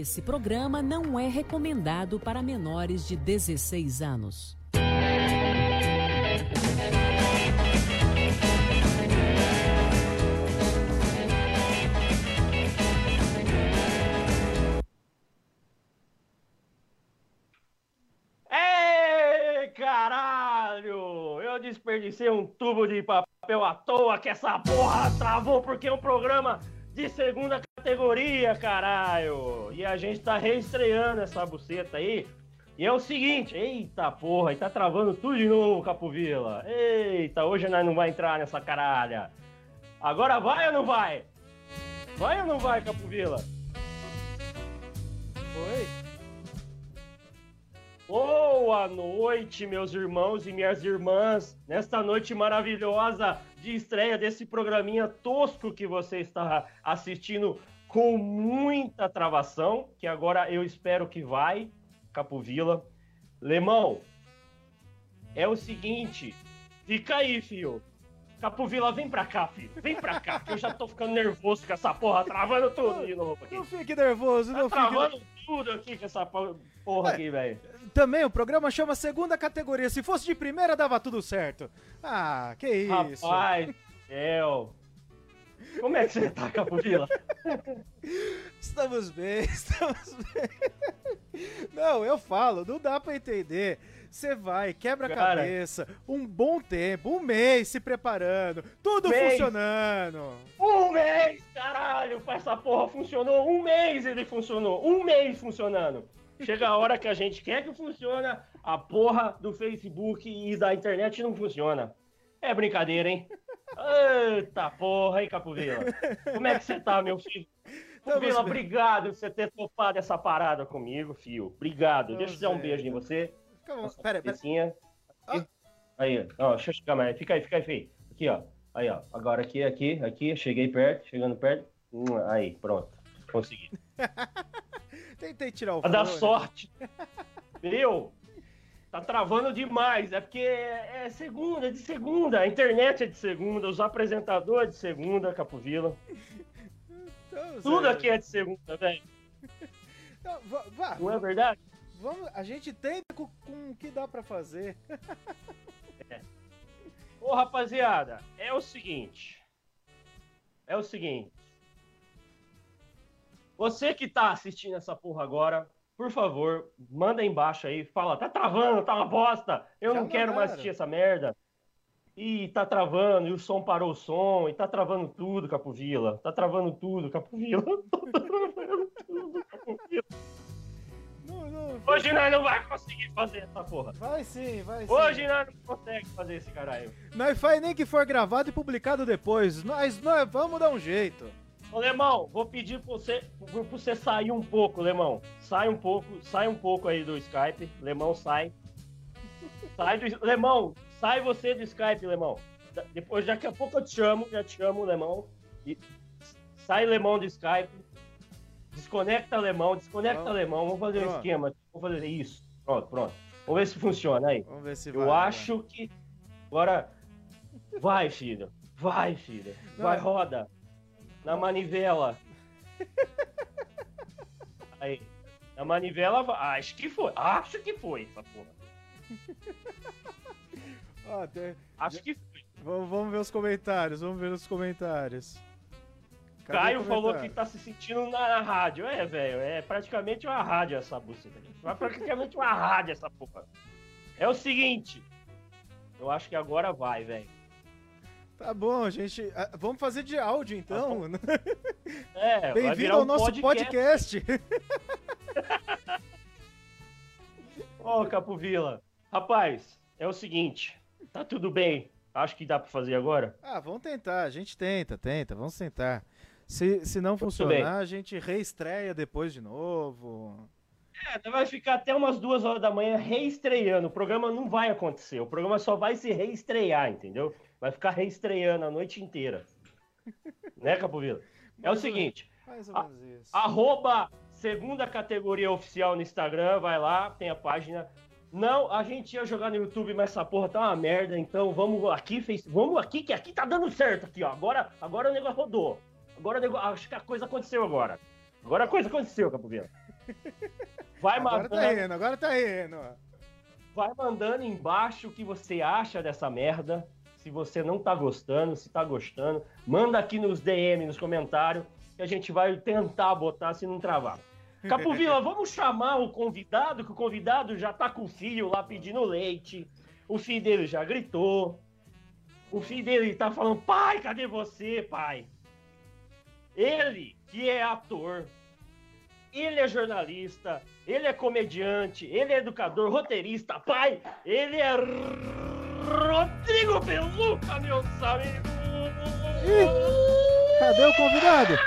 Esse programa não é recomendado para menores de 16 anos. Ei, caralho! Eu desperdicei um tubo de papel à toa que essa porra travou porque é um programa de segunda categoria, caralho! E a gente tá reestreando essa buceta aí. E é o seguinte, eita porra, e tá travando tudo de novo, Capovila. Eita, hoje nós não vai entrar nessa caralha. Agora vai ou não vai? Vai ou não vai, Capovila? Oi? Boa noite, meus irmãos e minhas irmãs, nesta noite maravilhosa de estreia desse programinha tosco que você está assistindo com muita travação, que agora eu espero que vai, Capovila. Lemão, é o seguinte, fica aí, fio. Capovila, vem pra cá, filho. Vem pra cá, que eu já tô ficando nervoso com essa porra, travando tudo de novo aqui. Não fique nervoso, Tá não fique travando tudo aqui com essa porra aqui, velho. Também o programa chama segunda categoria. Se fosse de primeira, dava tudo certo. Ah, que isso. Rapaz céu. Como é que você tá, Capovila? Estamos bem, estamos bem. Não, eu falo, não dá pra entender. Você vai, quebra a cabeça, um bom tempo, um mês se preparando, tudo Mês. funcionando. Um mês, caralho, essa porra funcionou. Um mês ele funcionou. Um mês funcionando. Chega a hora que a gente quer que funcione, a porra do Facebook e da internet não funciona. É brincadeira, hein? Eita porra, hein, Capovila? Como é que você tá, meu filho? Capovila, obrigado por você ter topado essa parada comigo, filho. Obrigado. Deixa eu dar um beijo em você. Essa Pera, pera. Aqui. Aí, ó, deixa eu chegar mais. Fica aí, fica aí, filho. Aqui, ó. Aí, ó. Agora aqui, aqui, aqui. Cheguei perto, chegando perto. Hum, Aí, pronto. Consegui. Tentei tirar o dar fone. sorte. Meu, tá travando demais. É porque é, é segunda, é de segunda. A internet é de segunda, os apresentadores é de segunda, Capovila. Então, Tudo Zé, aqui é de segunda, velho. então, vá, Não é verdade? vamos, a gente tenta com, com o que dá pra fazer. Ô, rapaziada, é o seguinte. É o seguinte. Você que tá assistindo essa porra agora, por favor, manda aí embaixo aí, fala, tá travando, tá uma bosta, eu Já não quero mais assistir essa merda. E tá travando, e o som parou o som, e tá travando tudo, Capovila. Tá travando tudo, Capovila. Tá travando tudo, Capovila. Não, não, Hoje nós não vai conseguir fazer essa porra. vai sim, vai sim. Hoje nós não conseguimos fazer esse caralho. Não faz nem que for gravado e publicado depois. Nós, nós vamos dar um jeito. Ô, Lemão, vou pedir pra você, pra você sair um pouco, Lemão. Sai um pouco, sai um pouco aí do Skype. Lemão, sai. Sai do... Lemão, sai você do Skype, Lemão. Depois, daqui a pouco eu te chamo, já te chamo, Lemão. E sai, Lemão, do Skype. Desconecta, Lemão, desconecta, Vamos. Lemão. Vamos fazer um Pronto. esquema. Vamos fazer isso. Pronto, pronto. Vamos ver se funciona aí. Vamos ver se Eu vai. acho que. Agora. Vai, filho. Vai, filho. Vai, Não. roda. Na manivela. Aí. Na manivela. Acho que foi. Acho que foi essa porra. Ó, tem- Acho que foi. Vamos, vamos ver os comentários, vamos ver os comentários. Cadê Caio o falou comentário? que tá se sentindo na, rádio. É, velho. É praticamente uma rádio essa buceta. É praticamente uma rádio essa porra. É o seguinte. Eu acho que agora vai, velho. Tá bom, gente. Vamos fazer de áudio então. É, vai Bem-vindo ao um nosso podcast. Ô, Capovila. Rapaz, é o seguinte. Tá tudo bem. Acho que dá pra fazer agora. ah, vamos tentar. A gente tenta, tenta. Vamos tentar. Se, se não funcionar, a gente reestreia depois de novo. É, vai ficar até umas duas horas da manhã reestreando. O programa não vai acontecer. O programa só vai se reestrear, entendeu? Vai ficar reestreando a noite inteira. né, Capovila? É o seguinte. Mais ou menos isso. Arroba segunda categoria oficial no Instagram, vai lá, tem a página. Não, a gente ia jogar no YouTube, mas essa porra tá uma merda, então vamos aqui, fez, vamos aqui, que aqui tá dando certo aqui, ó. Agora, agora o negócio rodou. Agora o negócio, acho que a coisa aconteceu agora. Agora a coisa aconteceu, Capovilla. Vai Agora tá mandando, indo, agora tá indo. vai mandando embaixo o que você acha dessa merda. Se você não tá gostando, se tá gostando, manda aqui nos DM, nos comentários, que a gente vai tentar botar se não travar. Capovilla, vamos chamar o convidado, que o convidado já tá com o filho lá pedindo leite. O filho dele já gritou. O filho dele tá falando, pai, cadê você, pai? Ele, que é ator, ele é jornalista, ele é comediante, ele é educador, roteirista, pai, ele é Rodrigo Peluca, meus amigos! Cadê o convidado?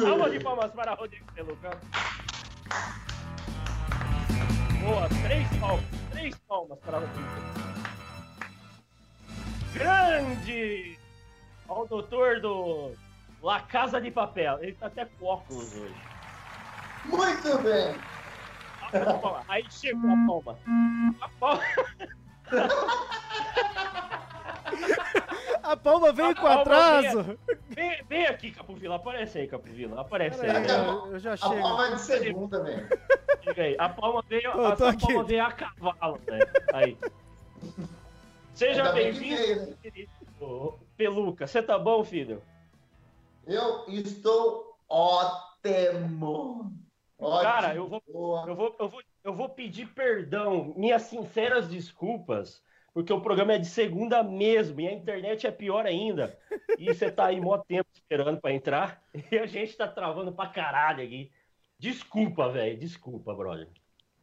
Salva de palmas para Rodrigo Peluca. Boa, três palmas, três palmas para Rodrigo. Grande! Olha o doutor do La Casa de Papel. Ele tá até com óculos hoje. Muito bem. Aí chegou a palma. A palma. A palma veio A com palma atraso. Vem, vem aqui, Capovila. Aparece aí, Capovila. Aparece Pera aí. aí, eu, eu já A chego. palma é de segunda, velho. Chega aí. A palma veio, Ô, a palma veio a cavalo, velho. Aí. Seja bem bem-vindo, veio, né? querido Peluca. Você tá bom, filho? Eu estou ótimo. Ótimo. Cara, eu vou-. Eu vou, eu, vou, eu vou pedir perdão, minhas sinceras desculpas, porque o programa é de segunda mesmo e a internet é pior ainda. E você tá aí mó tempo esperando pra entrar e a gente tá travando pra caralho aqui. Desculpa, velho. Desculpa, brother.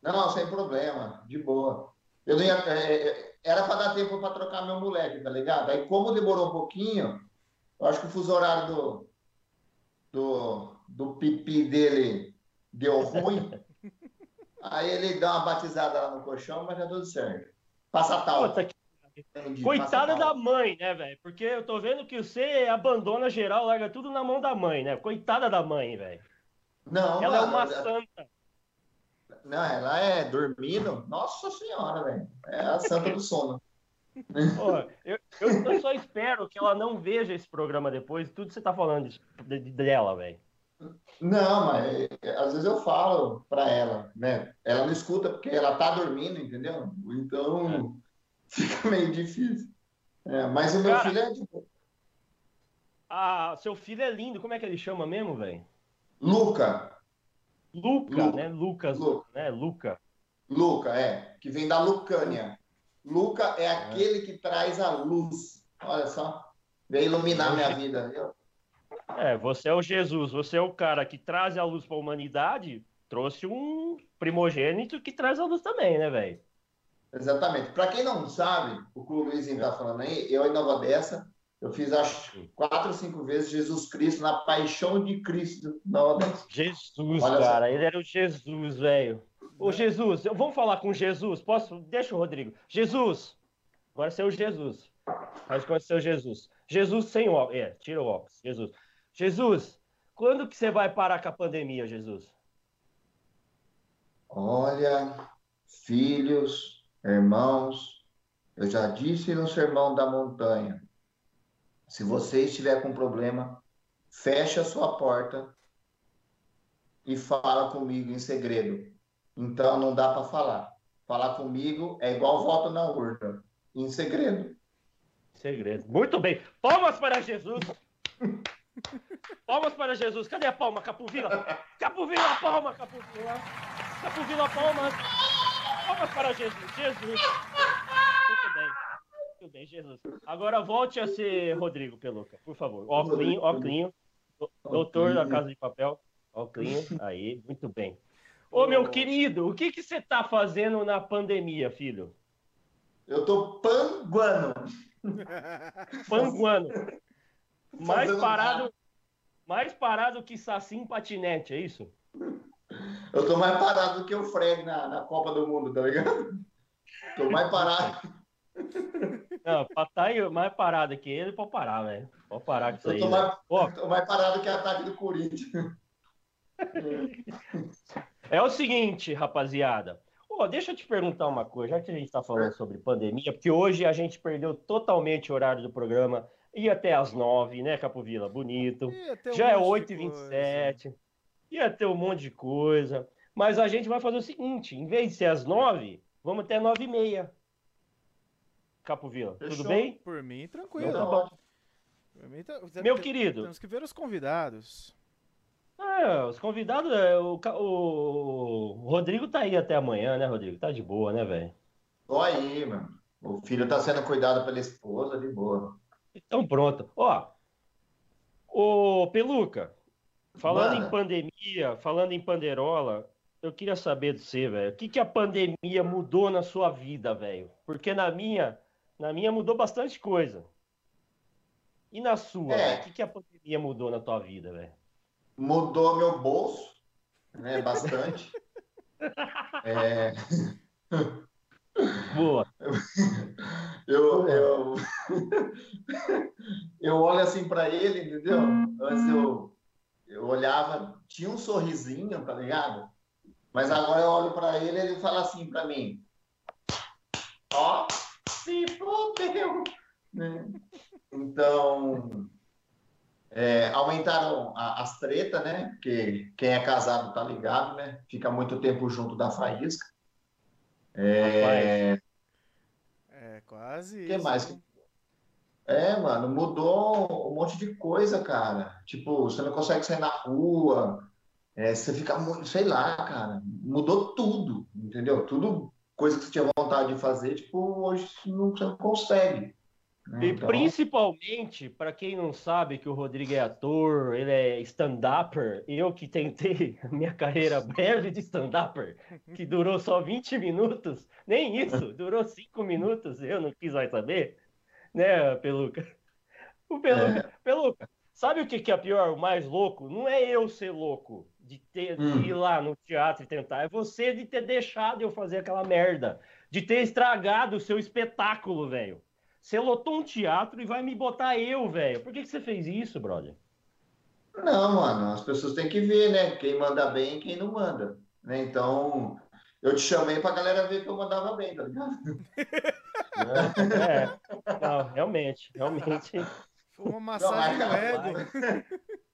Não, sem problema. De boa. Eu ia, é, é, era para dar tempo para trocar meu moleque, tá ligado? Aí, como demorou um pouquinho, eu acho que o fuso horário do, do, do pipi dele deu ruim. Aí ele dá uma batizada lá no colchão, mas tá tudo certo. Passa tal. Puta que- Entendi, Coitada da mãe, né, velho? Porque eu tô vendo que você abandona geral, larga tudo na mão da mãe, né? Coitada da mãe, velho. Não, Ela é uma santa. Não, ela é dormindo. Nossa senhora, velho. É a santa do sono. Pô, eu, eu- só espero que ela não veja esse programa depois, tudo que você tá falando de- de- dela, velho. Não, mas é, às vezes eu falo pra ela, né? Ela não escuta porque ela tá dormindo, entendeu? Então fica meio difícil. É, mas o meu Cara- filho é de. Ah, seu filho é lindo, como é que ele chama mesmo, velho? Luca, Luca, Lu- né? Lucas, Lu- né? Luca. Luca, é, que vem da Lucânia. Luca é aquele que traz a luz. Olha só, veio iluminar minha vida. viu? É, você é o Jesus, você é o cara que traz a luz pra humanidade, trouxe um primogênito que traz a luz também, né, velho? Exatamente. Para quem não sabe, o que o Luizinho tá falando aí, eu em Nova Dessa, eu fiz acho quatro ou cinco vezes Jesus Cristo na Paixão de Cristo na Nova Dessa. Jesus, Olha só. cara, ele era o Jesus, velho. Ô, Jesus, eu- vamos falar com Jesus? Posso? Deixa o Rodrigo. Jesus! Agora é o Jesus. Conta de ser o Jesus. Jesus sem óculos. É, tira o óculos. Jesus. Jesus, quando que você vai parar com a pandemia, Jesus? Olha, filhos, irmãos, eu já disse no Sermão da Montanha, se você estiver com problema, feche a sua porta e fala comigo em segredo. Então não dá para falar. Falar comigo é igual voto na urna, em segredo. Segredo. Muito bem. Palmas para Jesus. Palmas para Jesus. Cadê a palma, Capovila? Capovila, palma, Capovila. Capovila, palmas. Palmas para Jesus. Jesus. Muito bem. Muito bem, Jesus. Agora volte a ser Rodrigo Peluca, por favor. Óculinho. Do- Doutor da Casa de Papel. Óculinho. Aí, muito bem. Ô, meu querido, o que que você tá fazendo na pandemia, filho? Eu tô panguando. Panguano. Mais Fazendo parado, mais parado que Saci em patinete, é isso? Eu tô mais parado do que o Fred na, na Copa do Mundo, tá ligado? Tô mais parado. Não, pra tá aí mais parado que ele, pode parar, velho. Pode parar com isso Eu aí. tô mais, tô mais parado que ataque do Corinthians. é o seguinte, rapaziada. Ô, deixa eu te perguntar uma coisa, já que a gente tá falando sobre pandemia, porque hoje a gente perdeu totalmente o horário do programa. Ia até às 9, né, Capovila? Bonito. Um Já é monte de 8h27. Ia ter um monte de coisa. Mas a gente vai fazer o seguinte: em vez de ser às 9, vamos até 9h30. Capovila, tudo Fechou. bem? coisa. Por mim, Então tranquilo. tá bom. Mim, tá- Meu querido. Temos que ver os convidados. Ah, os convidados, é, o, Ca- o Rodrigo tá aí até amanhã, né, Rodrigo? Tá de boa, né, velho? Tô aí, mano. O filho tá sendo cuidado pela esposa, de boa. Então pronto. Ó, ô Peluca, falando Manda. em pandemia, falando em panderola, eu queria saber de você, velho. O que que a pandemia mudou na sua vida, velho? Porque na minha, na minha mudou bastante coisa. E na sua, É. O que que a pandemia mudou na tua vida, velho? Mudou meu bolso, né? Bastante. É, Boa. eu, eu, eu olho assim pra ele, entendeu? Antes eu, eu olhava, tinha um sorrisinho, tá ligado? Mas agora eu olho pra ele e ele fala assim pra mim: Ó, se fodeu! Né? Então, é, aumentaram a- as tretas, né? Porque quem é casado tá ligado, né? Fica muito tempo junto da faísca. É, É, quase O que isso. mais? É, mano, mudou um monte de coisa, cara. Tipo, você não consegue sair na rua, é, você fica muito, sei lá, cara. Mudou tudo, entendeu? Tudo, coisa que você tinha vontade de fazer, tipo, hoje não, você não consegue. Né? E Então, principalmente, para quem não sabe que o Rodrigo é ator, ele é stand-upper, eu que tentei a minha carreira breve de stand-upper, que durou só 20 minutos, nem isso, durou 5 minutos, eu não quis mais saber, né, Peluca? O Peluca, Peluca, sabe o que que é pior, o mais louco? Não é eu ser louco de, ter, de Hum. ir lá no teatro e tentar, é você de ter deixado eu fazer aquela merda, de ter estragado o seu espetáculo, velho. Você lotou um teatro e vai me botar eu, velho. Por que, que você fez isso, brother? Não, mano, as pessoas têm que ver, né? Quem manda bem e quem não manda. Né? Então, eu te chamei pra galera ver que eu mandava bem, tá ligado? É, não, realmente, realmente. Foi uma Não, massagem mas, no ego.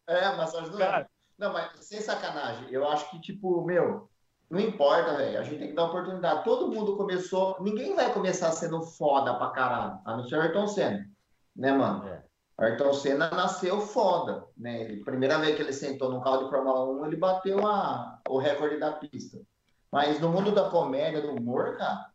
É, massagem do Cara. Não, mas sem sacanagem, eu acho que, tipo, meu, não importa, velho. A gente tem que dar oportunidade. Todo mundo começou. Ninguém vai começar sendo foda pra caralho, a não ser o Ayrton Senna, né, mano? É. O Ayrton Senna nasceu foda, né? Ele, primeira vez que ele sentou num carro de Fórmula 1, ele bateu a, o recorde da pista. Mas no mundo da comédia, do humor, cara,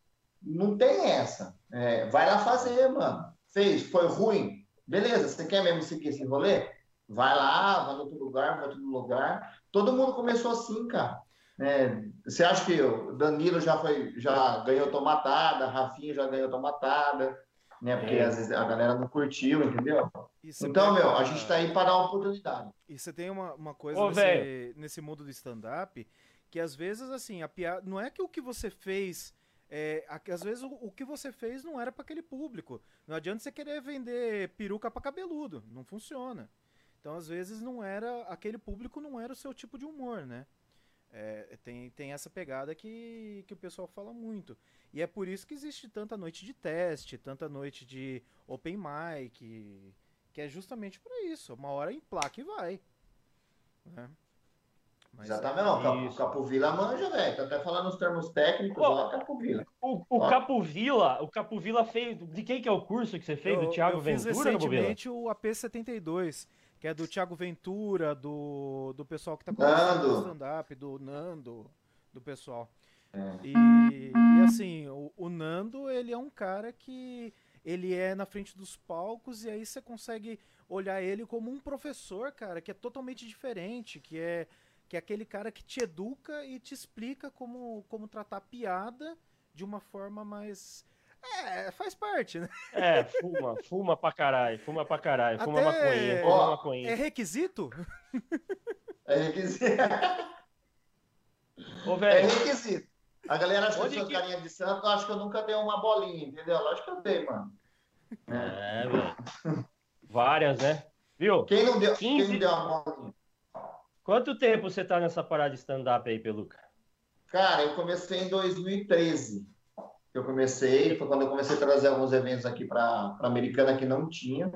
não tem essa. É, vai lá fazer, mano. Fez, foi ruim. Beleza, você quer mesmo seguir esse rolê? Vai lá, vai no outro lugar, vai no outro lugar. Todo mundo começou assim, cara. É, você acha que o Danilo já foi, já ganhou tomatada, Rafinha já ganhou tomatada, né? Porque É. às vezes a galera não curtiu, entendeu? Então, meu, a gente tá aí para dar uma oportunidade. E você tem uma, uma coisa Ô, nesse, nesse mundo do stand-up que às vezes, assim, a piada. Não é que o que você fez. É, às vezes o, o que você fez não era para aquele público. Não adianta você querer vender peruca para cabeludo. Não funciona. Então, às vezes, não era. Aquele público não era o seu tipo de humor, né? É, tem, tem essa pegada que, que o pessoal fala muito. E é por isso que existe tanta noite de teste, tanta noite de open mic, que é justamente para isso. Uma hora em placa e vai. Né? Mas Exatamente, é- não. Capo, Isso. Capovila manja, velho. Tá até falando os termos técnicos Pô. lá, Capovila. O, o Ó. Capovila, o Capovila fez. De quem que é o curso que você fez? eu, do Thiago eu fiz Ventura, Capovila? recentemente o AP72, que é do Thiago Ventura, do, do pessoal que tá começando stand-up, do Nando, do pessoal. É. E, e, assim, o, o Nando, ele é um cara que ele é na frente dos palcos e aí você consegue olhar ele como um professor, cara, que é totalmente diferente, que é que é aquele cara que te educa e te explica como, como tratar piada de uma forma mais é, faz parte, né? É, fuma, fuma pra caralho, fuma pra caralho, fuma Até- maconhinha, fuma Ó, maconhinha. É requisito? É requisito. Ô, É velho, requisito. A galera acha que eu sou que- carinha de santo, acho que eu nunca dei uma bolinha, entendeu? Lógico que eu dei, mano. É, velho. Várias, né? Viu? Quem não deu, quem 15 não deu uma bolinha? Quanto tempo você tá nessa parada de stand-up aí, Peluca? Cara, eu comecei em 2013. Eu comecei, foi quando eu comecei a trazer alguns eventos aqui para Americana que não tinha.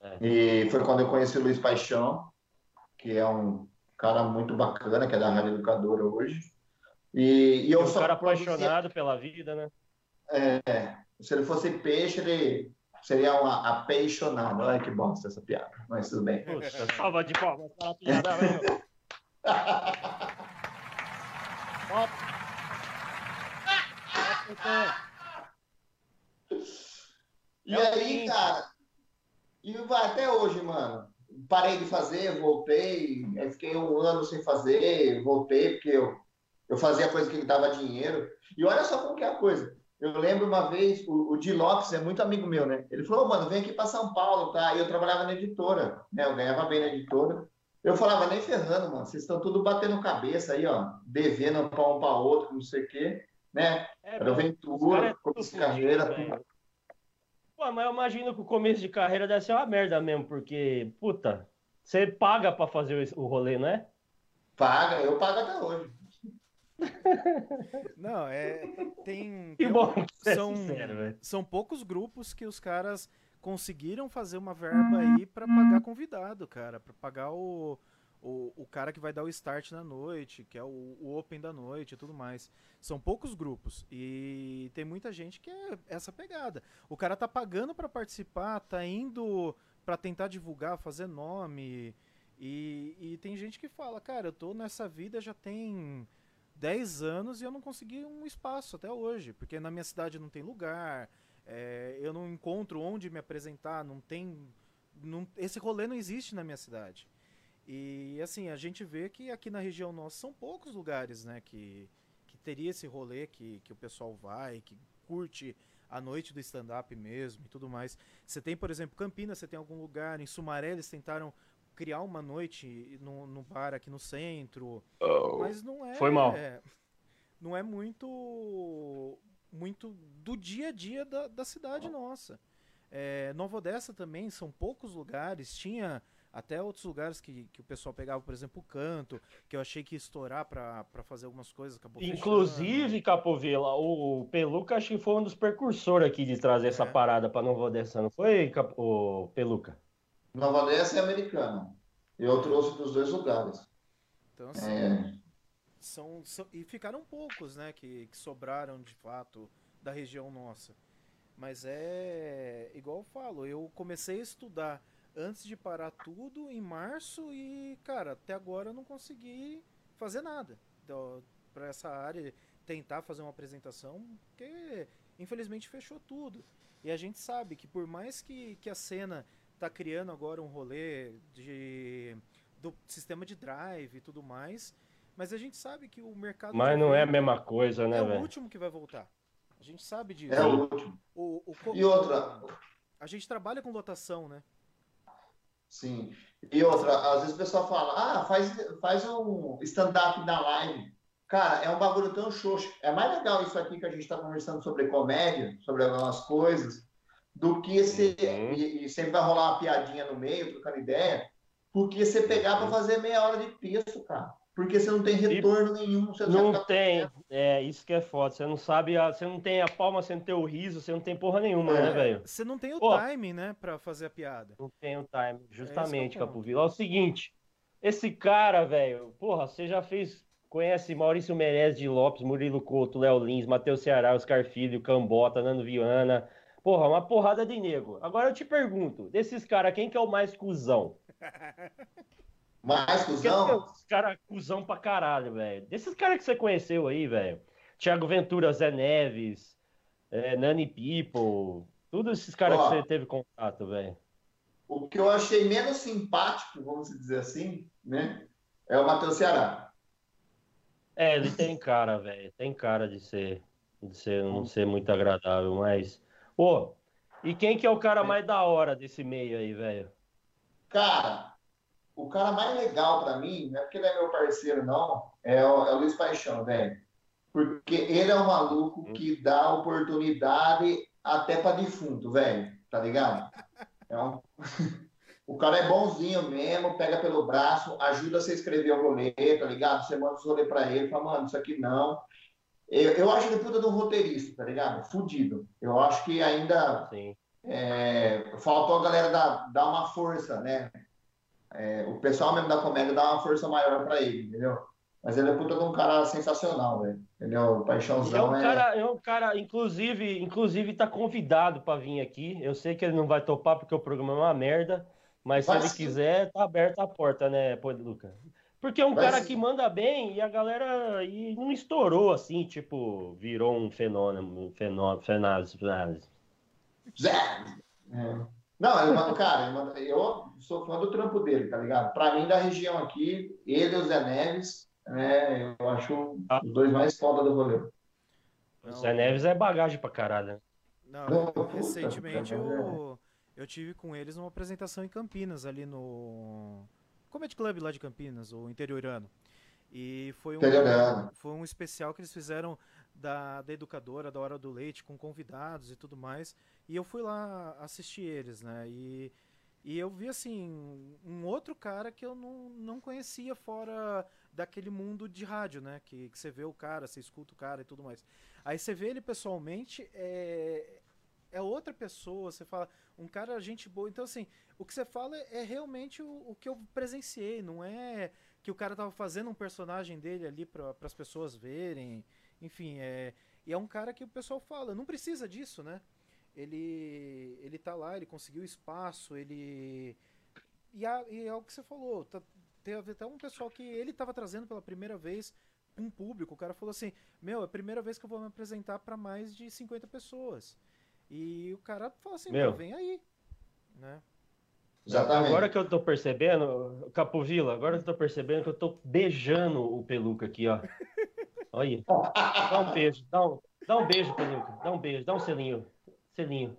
É. E foi quando eu conheci o Luiz Paixão, que é um cara muito bacana, que é da Rádio Educadora hoje. E, e eu um sou cara apaixonado pela vida, né? É, se ele fosse peixe, ele seria uma apaixonado. Olha que bosta essa piada, mas tudo bem. Puxa, salva de palmas para a piada, velho. E é aí, cara, e vai até hoje, mano. Parei de fazer, voltei, fiquei um ano sem fazer, voltei, porque eu, eu fazia coisa que dava dinheiro. E olha só como que é a coisa. Eu lembro uma vez, o, o Di Lopes é muito amigo meu, né? Ele falou, mano, vem aqui para São Paulo, tá? E eu trabalhava na editora, né? Eu ganhava bem na editora. Eu falava, nem ferrando, mano, vocês estão tudo batendo cabeça aí, ó, devendo para um para outro, não sei o quê, né? É, Era aventura, é começo de carreira, tudo. Pô, mas eu imagino que o começo de carreira deve ser uma merda mesmo, porque, puta, você paga para fazer o rolê, não é? Paga, eu pago até hoje. Não, é. Tem. Que bom. São, sincero, são poucos grupos que os caras conseguiram fazer uma verba aí para pagar convidado, cara. para pagar o, o, o cara que vai dar o start na noite, que é o, o open da noite e tudo mais. São poucos grupos e tem muita gente que é essa pegada. O cara tá pagando para participar, tá indo para tentar divulgar, fazer nome. E, e tem gente que fala, cara, eu tô nessa vida já tem 10 anos e eu não consegui um espaço até hoje, porque na minha cidade não tem lugar, é, eu não encontro onde me apresentar, não tem. Não, esse rolê não existe na minha cidade. E assim, a gente vê que aqui na região nossa são poucos lugares, né, que, que teria esse rolê que, que o pessoal vai, que curte a noite do stand-up mesmo e tudo mais. Você tem, por exemplo, Campinas, você tem algum lugar, em Sumaré eles tentaram criar uma noite no, no bar aqui no centro, oh, mas não é... Foi mal. É, não é muito muito do dia a dia da, da cidade nossa. É, Nova Odessa também, são poucos lugares, tinha até outros lugares que, que o pessoal pegava, por exemplo, o canto, que eu achei que ia estourar para fazer algumas coisas, acabou Inclusive, fechando. Capovila, o Peluca acho que foi um dos precursores aqui de trazer é. essa parada para Nova Odessa, não foi, o Peluca? Nova Odessa é americana. Eu trouxe dos dois lugares. Então, assim, é... são, são, e ficaram poucos, né, que, que sobraram de fato da região nossa. Mas é igual eu falo, eu comecei a estudar antes de parar tudo em março e, cara, até agora eu não consegui fazer nada para essa área, tentar fazer uma apresentação, porque infelizmente fechou tudo. E a gente sabe que por mais que, que a cena tá criando agora um rolê de do sistema de drive e tudo mais, mas a gente sabe que o mercado Mas não é a mesma coisa, né, É véio? o último que vai voltar. A gente sabe disso. É o último. O, o, e outra, a gente trabalha com lotação, né? Sim. E outra, às vezes o pessoal fala, ah, faz, faz um stand-up na live. Cara, é um bagulho tão xoxo. É mais legal isso aqui que a gente está conversando sobre comédia, sobre algumas coisas, do que você. Uhum. E, e, sempre vai rolar uma piadinha no meio, trocando ideia, porque você pegar para uhum. fazer meia hora de texto, cara. Porque você não tem retorno e nenhum. Você não tem. É, isso que é foda. Você não sabe, a, você não tem a palma, você não tem o riso, você não tem porra nenhuma, né, é. né, velho? Você não tem o Pô, time, né, pra fazer a piada. Não tem o time, justamente, é Capovila. É o seguinte, esse cara, velho, porra, você já fez. Conhece Maurício Menezes de Lopes, Murilo Couto, Léo Lins, Matheus Ceará, Oscar Filho, Cambota, Nando Viana. Porra, uma porrada de nego. Agora eu te pergunto, desses caras, quem que é o mais cuzão? Mais cuzão? Os caras cuzão pra caralho, velho. Desses caras que você conheceu aí, velho. Thiago Ventura, Zé Neves, é, Nani People, todos esses caras que você teve contato, velho. O que eu achei menos simpático, vamos dizer assim, né? É o Matheus Ceará. É, ele tem cara, velho. Tem cara de ser, de ser, não ser muito agradável, mas. Pô, e quem que é o cara mais da hora desse meio aí, velho? Cara, o cara mais legal para mim, não é porque ele é meu parceiro, não, é o, é o Luiz Paixão, velho. Porque ele é um maluco hum. que dá oportunidade até para defunto, velho. Tá ligado? É um... o cara é bonzinho mesmo, pega pelo braço, ajuda você a escrever o rolê, tá ligado? Você manda o rolê pra ele, fala, mano, isso aqui não. Eu, eu acho ele puta de um roteirista, tá ligado? Fudido. Eu acho que ainda. Sim é, faltou a galera dar, dar uma força, né? É, o pessoal mesmo da comédia dá uma força maior para ele, entendeu? Mas ele é puta de um cara sensacional, velho. É o paixãozão. É um, cara, é um cara, inclusive, inclusive tá convidado para vir aqui. Eu sei que ele não vai topar porque o programa é uma merda, mas, mas se ele quiser, tá aberta a porta, né, pô, Luca? Porque é um mas... cara que manda bem e a galera e não estourou assim, tipo, virou um fenômeno, fenômeno, fenômeno. Zé! É. Não, manda, cara, eu sou fã do trampo dele, tá ligado? Pra mim, da região aqui, ele e o Zé Neves, né, eu acho ah. os dois mais foda do rolê. O Zé Neves é bagagem pra caralho. Né? Não, recentemente eu, eu tive com eles uma apresentação em Campinas, ali no Comedy Club lá de Campinas, o interiorano. E foi um, foi um especial que eles fizeram da, da educadora, da Hora do Leite, com convidados e tudo mais. E eu fui lá assistir eles, né? E, e eu vi, assim, um outro cara que eu não, não conhecia fora daquele mundo de rádio, né? Que, que você vê o cara, você escuta o cara e tudo mais. Aí você vê ele pessoalmente, é, é outra pessoa, você fala, um cara gente boa. Então, assim, o que você fala é realmente o, o que eu presenciei, não é que o cara tava fazendo um personagem dele ali para as pessoas verem. Enfim, é, e é um cara que o pessoal fala, não precisa disso, né? Ele, ele tá lá, ele conseguiu espaço, ele. E, a, e é o que você falou, tá, teve até um pessoal que ele tava trazendo pela primeira vez um público. O cara falou assim: Meu, é a primeira vez que eu vou me apresentar para mais de 50 pessoas. E o cara falou assim: Meu, vem aí. Né? Exatamente. Agora que eu tô percebendo, Capovila, agora que eu tô percebendo que eu tô beijando o Peluca aqui, ó. Olha. Dá um beijo, dá um, dá um beijo, Peluca. Dá um beijo, dá um selinho. Selinho.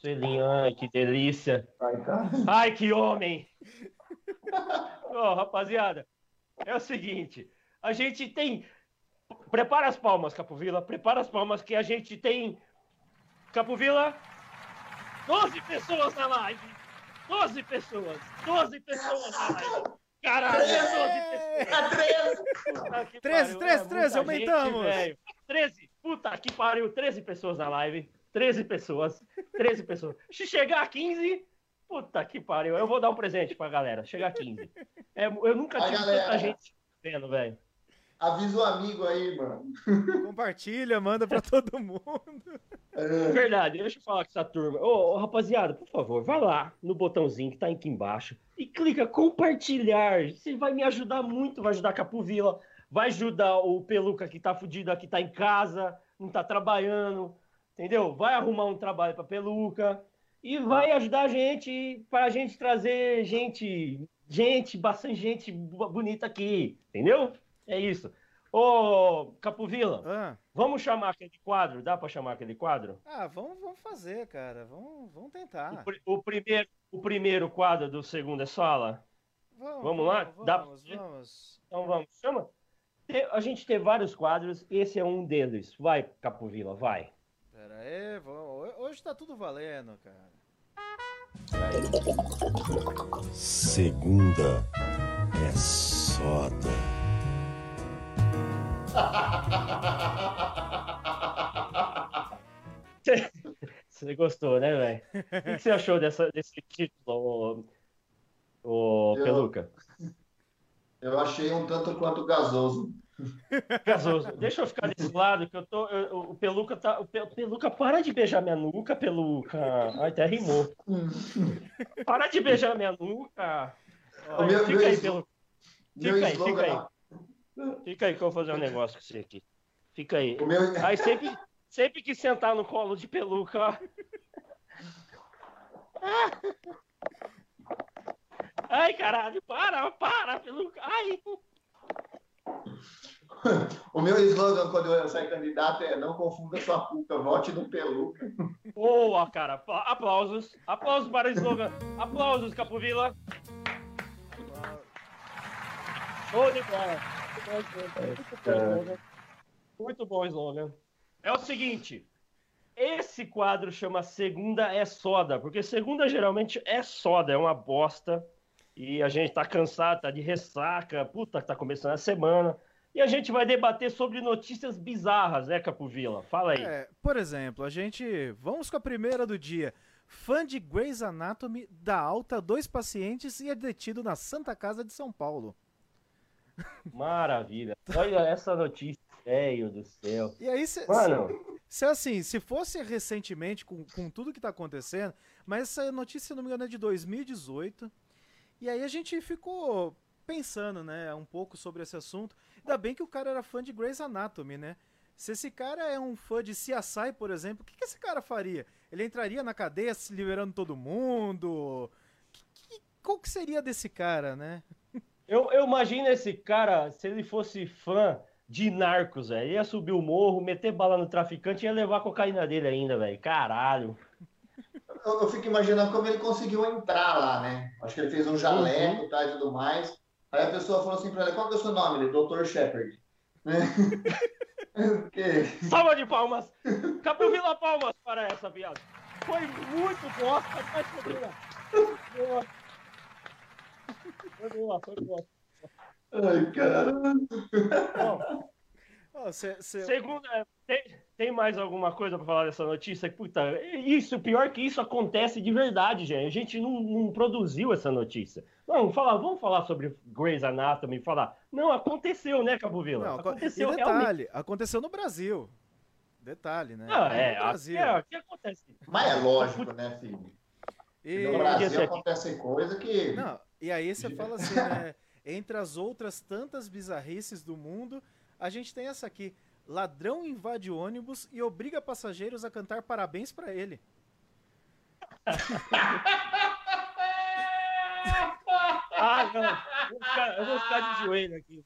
Selinho, ai, que delícia. Ai, que homem. oh, rapaziada, é o seguinte, a gente tem... Prepara as palmas, Capovila, prepara as palmas que a gente tem... Capovila, 12 pessoas na live. 12 pessoas. 12 pessoas na live. Caralho, 12 pessoas. 13, 13, 13, aumentamos. Gente, 13, puta que pariu. 13 pessoas na live. 13 pessoas. 13 pessoas. Se chegar a 15, puta que pariu. Eu vou dar um presente pra galera. Chegar a 15. É, eu nunca tive tanta gente vendo, velho. Avisa o amigo aí, mano. Compartilha, manda pra todo mundo. É. Verdade, deixa eu falar com essa turma. Ô, ô, rapaziada, por favor, vai lá no botãozinho que tá aqui embaixo e clica compartilhar. Você vai me ajudar muito, vai ajudar a Capovila, vai ajudar o Peluca que tá fudido aqui, tá em casa, não tá trabalhando, entendeu? Vai arrumar um trabalho pra Peluca e vai ajudar a gente, para a gente trazer gente, gente, bastante gente bonita aqui, entendeu? É isso. Ô, Capovila, ah. vamos chamar aquele quadro? Dá para chamar aquele quadro? Ah, vamos, vamos fazer, cara. Vamos, vamos tentar. O, o, primeiro, o primeiro quadro do segundo é sala? Vamos, vamos lá? Vamos, Dá vamos. Então vamos. Chama. A gente tem vários quadros, esse é um deles. Vai, Capovila, vai. Pera aí, vamos. hoje tá tudo valendo, cara. Segunda é soda. Você gostou, né, velho? O que você achou dessa, desse título, o, o Peluca? Eu achei um tanto quanto gasoso. Gasoso. Deixa eu ficar desse lado, que eu tô. Eu, o Peluca tá. O Peluca, para de beijar minha nuca, Peluca. Ai, até rimou. Para de beijar minha nuca. Ai, meu, fica meu aí, Peluca. Fica aí, fica aí. Fica aí que eu vou fazer um negócio com você aqui. Fica aí. Meu... Aí sempre, sempre que sentar no colo de peluca, ó. Ai, caralho, para, para, peluca. Ai. O meu slogan quando eu sair candidato é não confunda sua puta, vote no peluca. Boa, cara. Aplausos. Aplausos para o slogan. Aplausos, Capovila. Show de bola. Muito bom slogan. É o seguinte, esse quadro chama Segunda é Soda, porque segunda geralmente é soda, é uma bosta. E a gente tá cansado, tá de ressaca, puta, tá começando a semana. E a gente vai debater sobre notícias bizarras, né, Capovila? Fala aí. É, por exemplo, a gente. Vamos com a primeira do dia. Fã de Grey's Anatomy dá alta dois pacientes e é detido na Santa Casa de São Paulo. Maravilha. Olha essa notícia, velho do céu. E aí, se, Mano, se assim, se fosse recentemente, com, com tudo que tá acontecendo, mas essa notícia, se não me engano, é de 2018. E aí a gente ficou pensando, né, um pouco sobre esse assunto. Ainda bem que o cara era fã de Grey's Anatomy, né? Se esse cara é um fã de CSI, por exemplo, o que, que esse cara faria? Ele entraria na cadeia se liberando todo mundo? Que, que, qual que seria desse cara, né? eu, eu imagino esse cara, se ele fosse fã de narcos, velho. Ia subir o morro, meter bala no traficante e ia levar a cocaína dele ainda, velho. Caralho. Eu, eu fico imaginando como ele conseguiu entrar lá, né? Acho que ele fez um jaleco tá, e tudo mais. Aí a pessoa falou assim pra ele, qual que é o seu nome? Ele, Dr. Shepard. Né? Que- Salva de palmas. Capovila palmas para essa piada. Foi muito bosta, mas foi. Boa. Foi boa, foi boa. Ai, caramba. Bom, Ó, cê- cê- Segunda, é, tem, tem mais alguma coisa pra falar dessa notícia? Puta, isso, pior que isso acontece de verdade, gente. A gente não, não produziu essa notícia. Não, falar, vamos falar sobre Grey's Anatomy, falar. Não, aconteceu, né, Cabo Vila? Não, aco- aconteceu e realmente. detalhe, aconteceu no Brasil. Detalhe, né? Ah, No é, aqui, Brasil. é, aqui acontece. Mas é lógico, né, filho? E, No Brasil aqui. acontece coisa que. não, e aí você fala assim, né? Entre as outras tantas bizarrices do mundo, a gente tem essa aqui. Ladrão invade ônibus e obriga passageiros a cantar parabéns pra ele. Ah, não. Eu vou ficar, eu vou ficar de joelho aqui.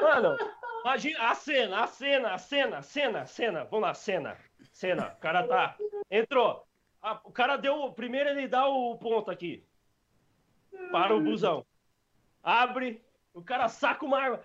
Mano, imagina a cena, a cena, a cena, a cena, a cena. Vamos lá, cena. Cena. O cara tá. Entrou. O cara deu. Primeiro ele dá o ponto aqui. Para o busão. Abre. O cara saca uma arma.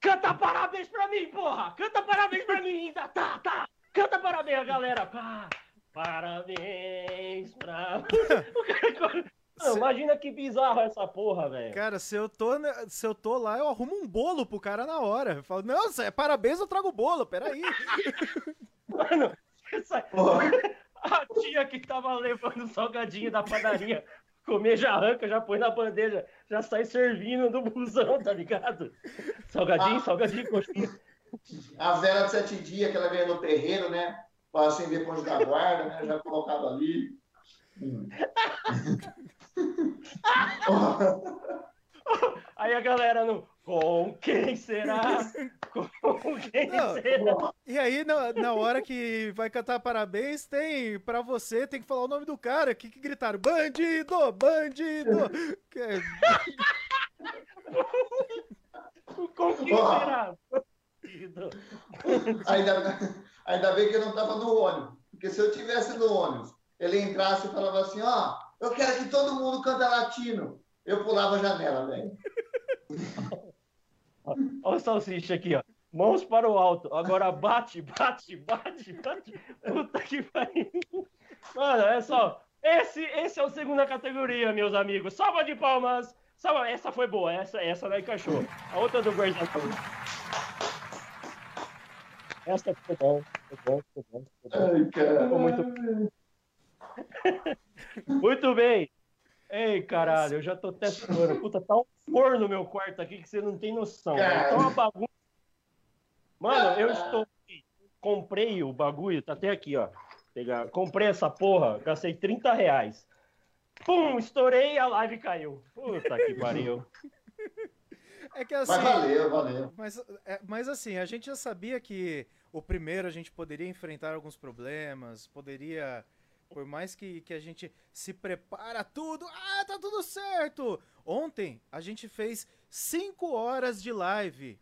Canta parabéns pra mim, porra! Canta parabéns pra mim ainda! Tá, tá! Canta parabéns, galera! Pá, parabéns pra. O cara... Não, imagina que bizarro essa porra, velho. Cara, se eu, tô, se eu tô lá, eu arrumo um bolo pro cara na hora. Eu falo, não, se é parabéns, eu trago o bolo, peraí. Mano, essa... Porra. a tia que tava levando salgadinho da padaria comer já arranca, já põe na bandeja, já sai servindo no busão, tá ligado? Salgadinho, Ah. salgadinho, coxinha. A Vera de sete dias, que ela veio no terreiro, né? Para acender ponte da guarda, né? Já colocado ali. Hum. Aí a galera no. Com quem será? Com quem Não. será? E aí, na, na hora que vai cantar parabéns, tem pra você, tem que falar o nome do cara. Que, que gritaram? Bandido! Bandido! É- Com quem será? Bandido. Ainda, ainda bem que eu não estava no ônibus. Porque se eu tivesse no ônibus, ele entrasse e falava assim, ó, eu quero que todo mundo canta latino. Eu pulava a janela, velho. Olha o salsicha aqui, ó. Mãos para o alto. Agora bate, bate, bate, bate. Puta que pariu. Mano, é só. Esse, esse é o segunda categoria, meus amigos. Salva de palmas. Salva. Essa foi boa. Essa, essa não encaixou. A outra do Anatomy. Essa foi bom. Foi bom, foi bom. Foi bom. Ai, cara. Ficou muito- Muito bem. Ei, caralho, eu já tô até suando. Puta, tá um forno no meu quarto aqui que você não tem noção. velho. Tá uma bagunça. Mano, eu estou. Comprei o bagulho, tá até aqui, ó. Pegar. Comprei essa porra, gastei 30 reais. Pum, estourei a live caiu. Puta que pariu. É que assim. Mas valeu, valeu. Mas, é, mas assim, a gente já sabia que o primeiro a gente poderia enfrentar alguns problemas, poderia. Por mais que, que a gente se prepara tudo, ah, tá tudo certo! Ontem a gente fez 5 horas de live.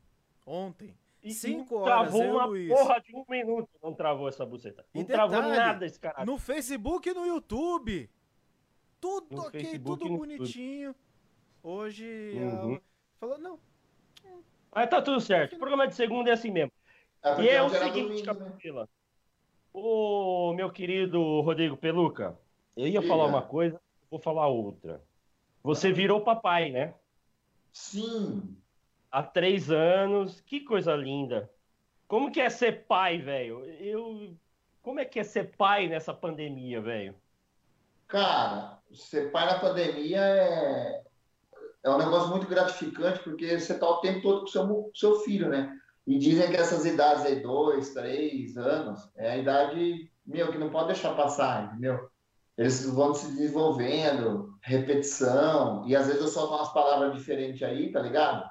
Ontem. E Cinco não horas, travou uma Luiz. porra de um minuto. Não travou essa buceta. E Não travou detalhe, nada esse cara. No Facebook e no YouTube. Tudo No ok, Facebook tudo no YouTube. bonitinho. Hoje Uhum. ela falou, não, Mas tá tudo certo. O programa de segunda é assim mesmo. É E é o seguinte, domingo, né? Ô, meu querido Rodrigo Peluca, eu ia falar uma coisa, vou falar outra. Você virou papai, né? Sim. Há três anos. Que coisa linda. Como que é ser pai, velho? Eu. Como é que é ser pai nessa pandemia, velho? Cara, ser pai na pandemia é, é um negócio muito gratificante, porque você tá o tempo todo com seu, seu filho, né? E dizem que essas idades aí, dois, três anos, é a idade, meu, que não pode deixar passar, entendeu? Eles vão se desenvolvendo, repetição, e às vezes eu solto umas palavras diferentes aí, tá ligado?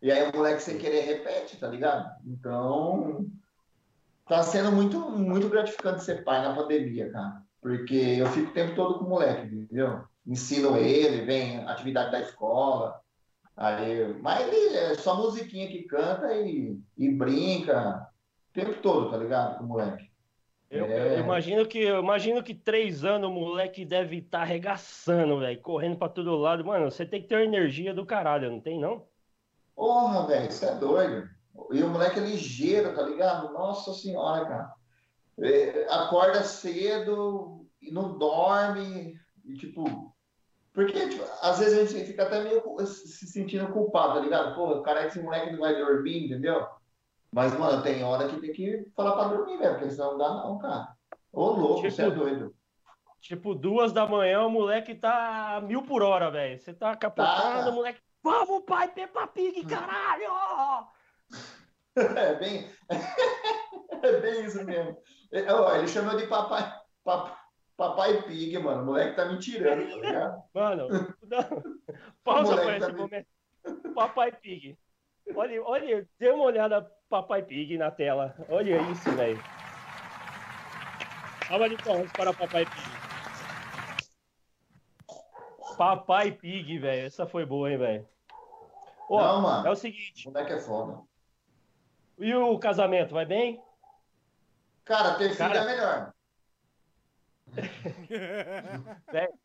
E aí o moleque sem querer repete, tá ligado? Então, tá sendo muito, muito gratificante ser pai na pandemia, cara. Porque eu fico o tempo todo com o moleque, entendeu? Ensino ele, vem atividade da escola. Aí, mas ele é só musiquinha que canta e, e brinca o tempo todo, tá ligado? Com o moleque. Eu, é... eu, imagino que, eu imagino que três anos o moleque deve estar tá arregaçando, velho, correndo pra todo lado. Mano, você tem que ter energia do caralho, não tem, não? Porra, velho, você é doido. E o moleque é ligeiro, tá ligado? Nossa senhora, cara. É, acorda cedo e não dorme. E, tipo, porque tipo, às vezes a gente fica até meio se sentindo culpado, tá ligado? Pô, o cara, esse moleque não vai dormir, entendeu? Mas, mano, tem hora que tem que falar pra dormir, velho, porque senão não dá, não, cara. Ô, louco, tipo, você é doido. Tipo, duas da manhã, o moleque tá mil por hora, velho. Você tá capotando, tá. o moleque. Vamos, pai, Peppa Pig, caralho! É bem. é bem isso mesmo. Ele chamou de papai. papai Papai Pig, mano. O moleque tá me tirando, tá ligado? Mano, não. pausa pra esse tá momento. Me... Papai Pig. Olha, olha, dê uma olhada Papai Pig na tela. Olha isso, velho. Salva de palmas para Papai Pig. Papai Pig, velho. Essa foi boa, hein, velho. Não, mano. É o seguinte. O moleque é foda. E o casamento, vai bem? Cara, ter filho Cara... é melhor.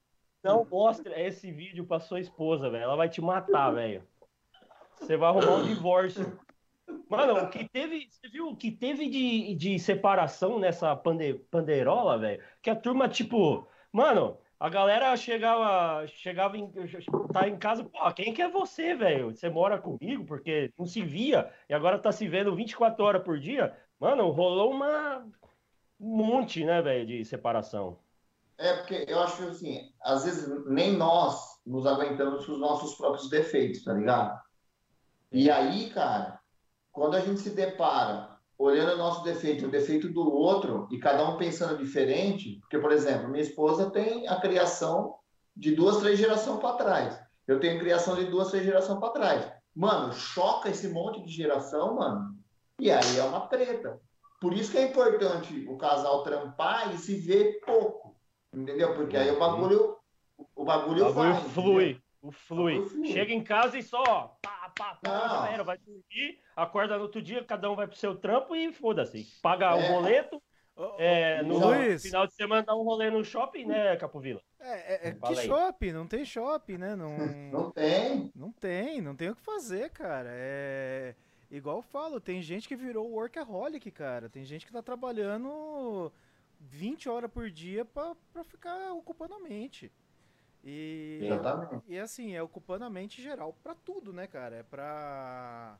não mostra esse vídeo pra sua esposa, velho. Ela vai te matar, velho. Você vai arrumar um divórcio. Mano, o que teve, você viu o que teve de, de separação nessa pande, pandeirola, velho? Que a turma, tipo, mano, a galera chegava, chegava em, tá em casa, pô, quem que é você, velho? Você mora comigo? Porque não se via e agora tá se vendo 24 horas por dia. Mano, rolou uma um monte, né, velho, de separação. É, porque eu acho que, assim, às vezes nem nós nos aguentamos com os nossos próprios defeitos, tá ligado? E aí, cara, quando a gente se depara olhando o nosso defeito o defeito do outro, e cada um pensando diferente, porque, por exemplo, minha esposa tem a criação de duas, três gerações para trás. Eu tenho criação de duas, três gerações para trás. Mano, choca esse monte de geração, mano. E aí é uma treta. Por isso que é importante o casal trampar e se ver pouco. Entendeu? Porque aí o bagulho. O bagulho, o bagulho vai, flui. O flui. flui. Chega em casa e só, pá, pá, pá, era, vai dormir, acorda no outro dia, cada um vai pro seu trampo e foda-se. Paga é. o boleto. É, no Luiz. final de semana dá um rolê no shopping, né, Capovila? É, é, é que shopping? Não tem shopping, né? Não, não tem. Não tem, não tem o que fazer, cara. É. Igual eu falo, tem gente que virou workaholic, cara. Tem gente que tá trabalhando 20 horas por dia pra, pra ficar ocupando a mente. E, Exatamente. e assim, é ocupando a mente geral pra tudo, né, cara? É pra,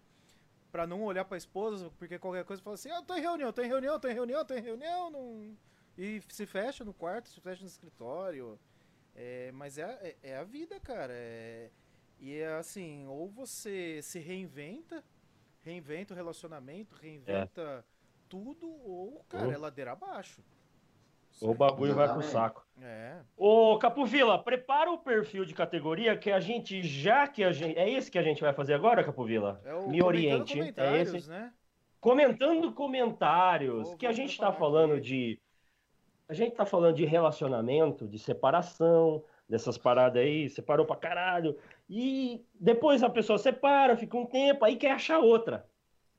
pra não olhar pra esposa, porque qualquer coisa fala assim, ah, tô em reunião, tô em reunião, tô em reunião, tô em reunião, não... e se fecha no quarto, se fecha no escritório. É, mas é, é, é, a vida, cara. É, e é assim, ou você se reinventa reinventa o relacionamento, reinventa é. tudo, ou, cara, é ladeira abaixo. O bagulho vai pro saco. É. Ô, Capovila, prepara o perfil de categoria que a gente, já que a gente. É esse que a gente vai fazer agora, Capovila? É o Me oriente. É esse. Né? Comentando comentários, que a gente tá falando aqui. de. A gente tá falando de relacionamento, de separação, dessas paradas aí, separou pra caralho. E depois a pessoa separa, fica um tempo, aí quer achar outra,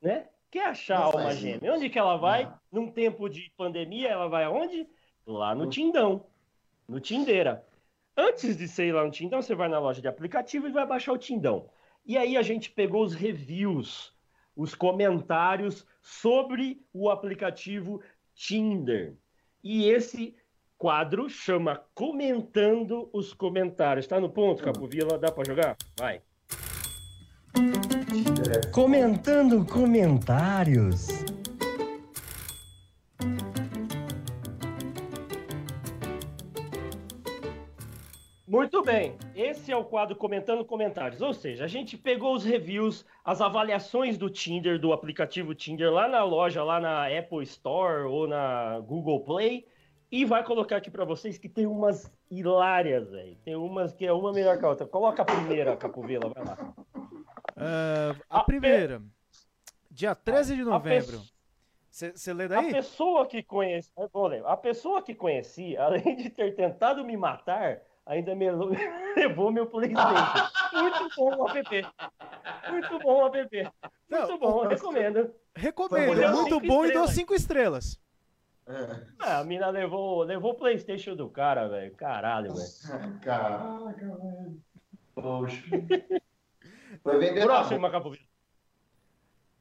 né? Quer achar a alma gêmea. Onde que ela vai? Não. Num tempo de pandemia, ela vai aonde? Lá no Tindão, no Tindeira. Antes de ser lá no Tindão, você vai na loja de aplicativo e vai baixar o Tindão. E aí a gente pegou os reviews, os comentários sobre o aplicativo Tinder. E esse quadro chama Comentando os Comentários. Tá no ponto, Capovila? Dá para jogar? Vai. Comentando comentários. Muito bem, esse é o quadro Comentando Comentários. Ou seja, a gente pegou os reviews, as avaliações do Tinder, do aplicativo Tinder, lá na loja, lá na Apple Store ou na Google Play, e vai colocar aqui para vocês que tem umas hilárias, velho. Tem umas que é uma melhor que a outra. Coloca a primeira, Capovila, vai lá. Ah, a A primeira, dia 13 de A novembro. Você lê A daí? pessoa que conheci, a pessoa que conheci, além de ter tentado me matar, ainda me levou meu PlayStation. Muito bom o app. Muito bom o app. Muito Não, bom, recomendo. Recomendo, é muito cinco bom e dou estrelas. 5 estrelas. É. Ah, a mina levou, levou o PlayStation do cara, velho. Caralho, velho. Caraca, velho. Poxa. Foi vender na Próxima, Capovila.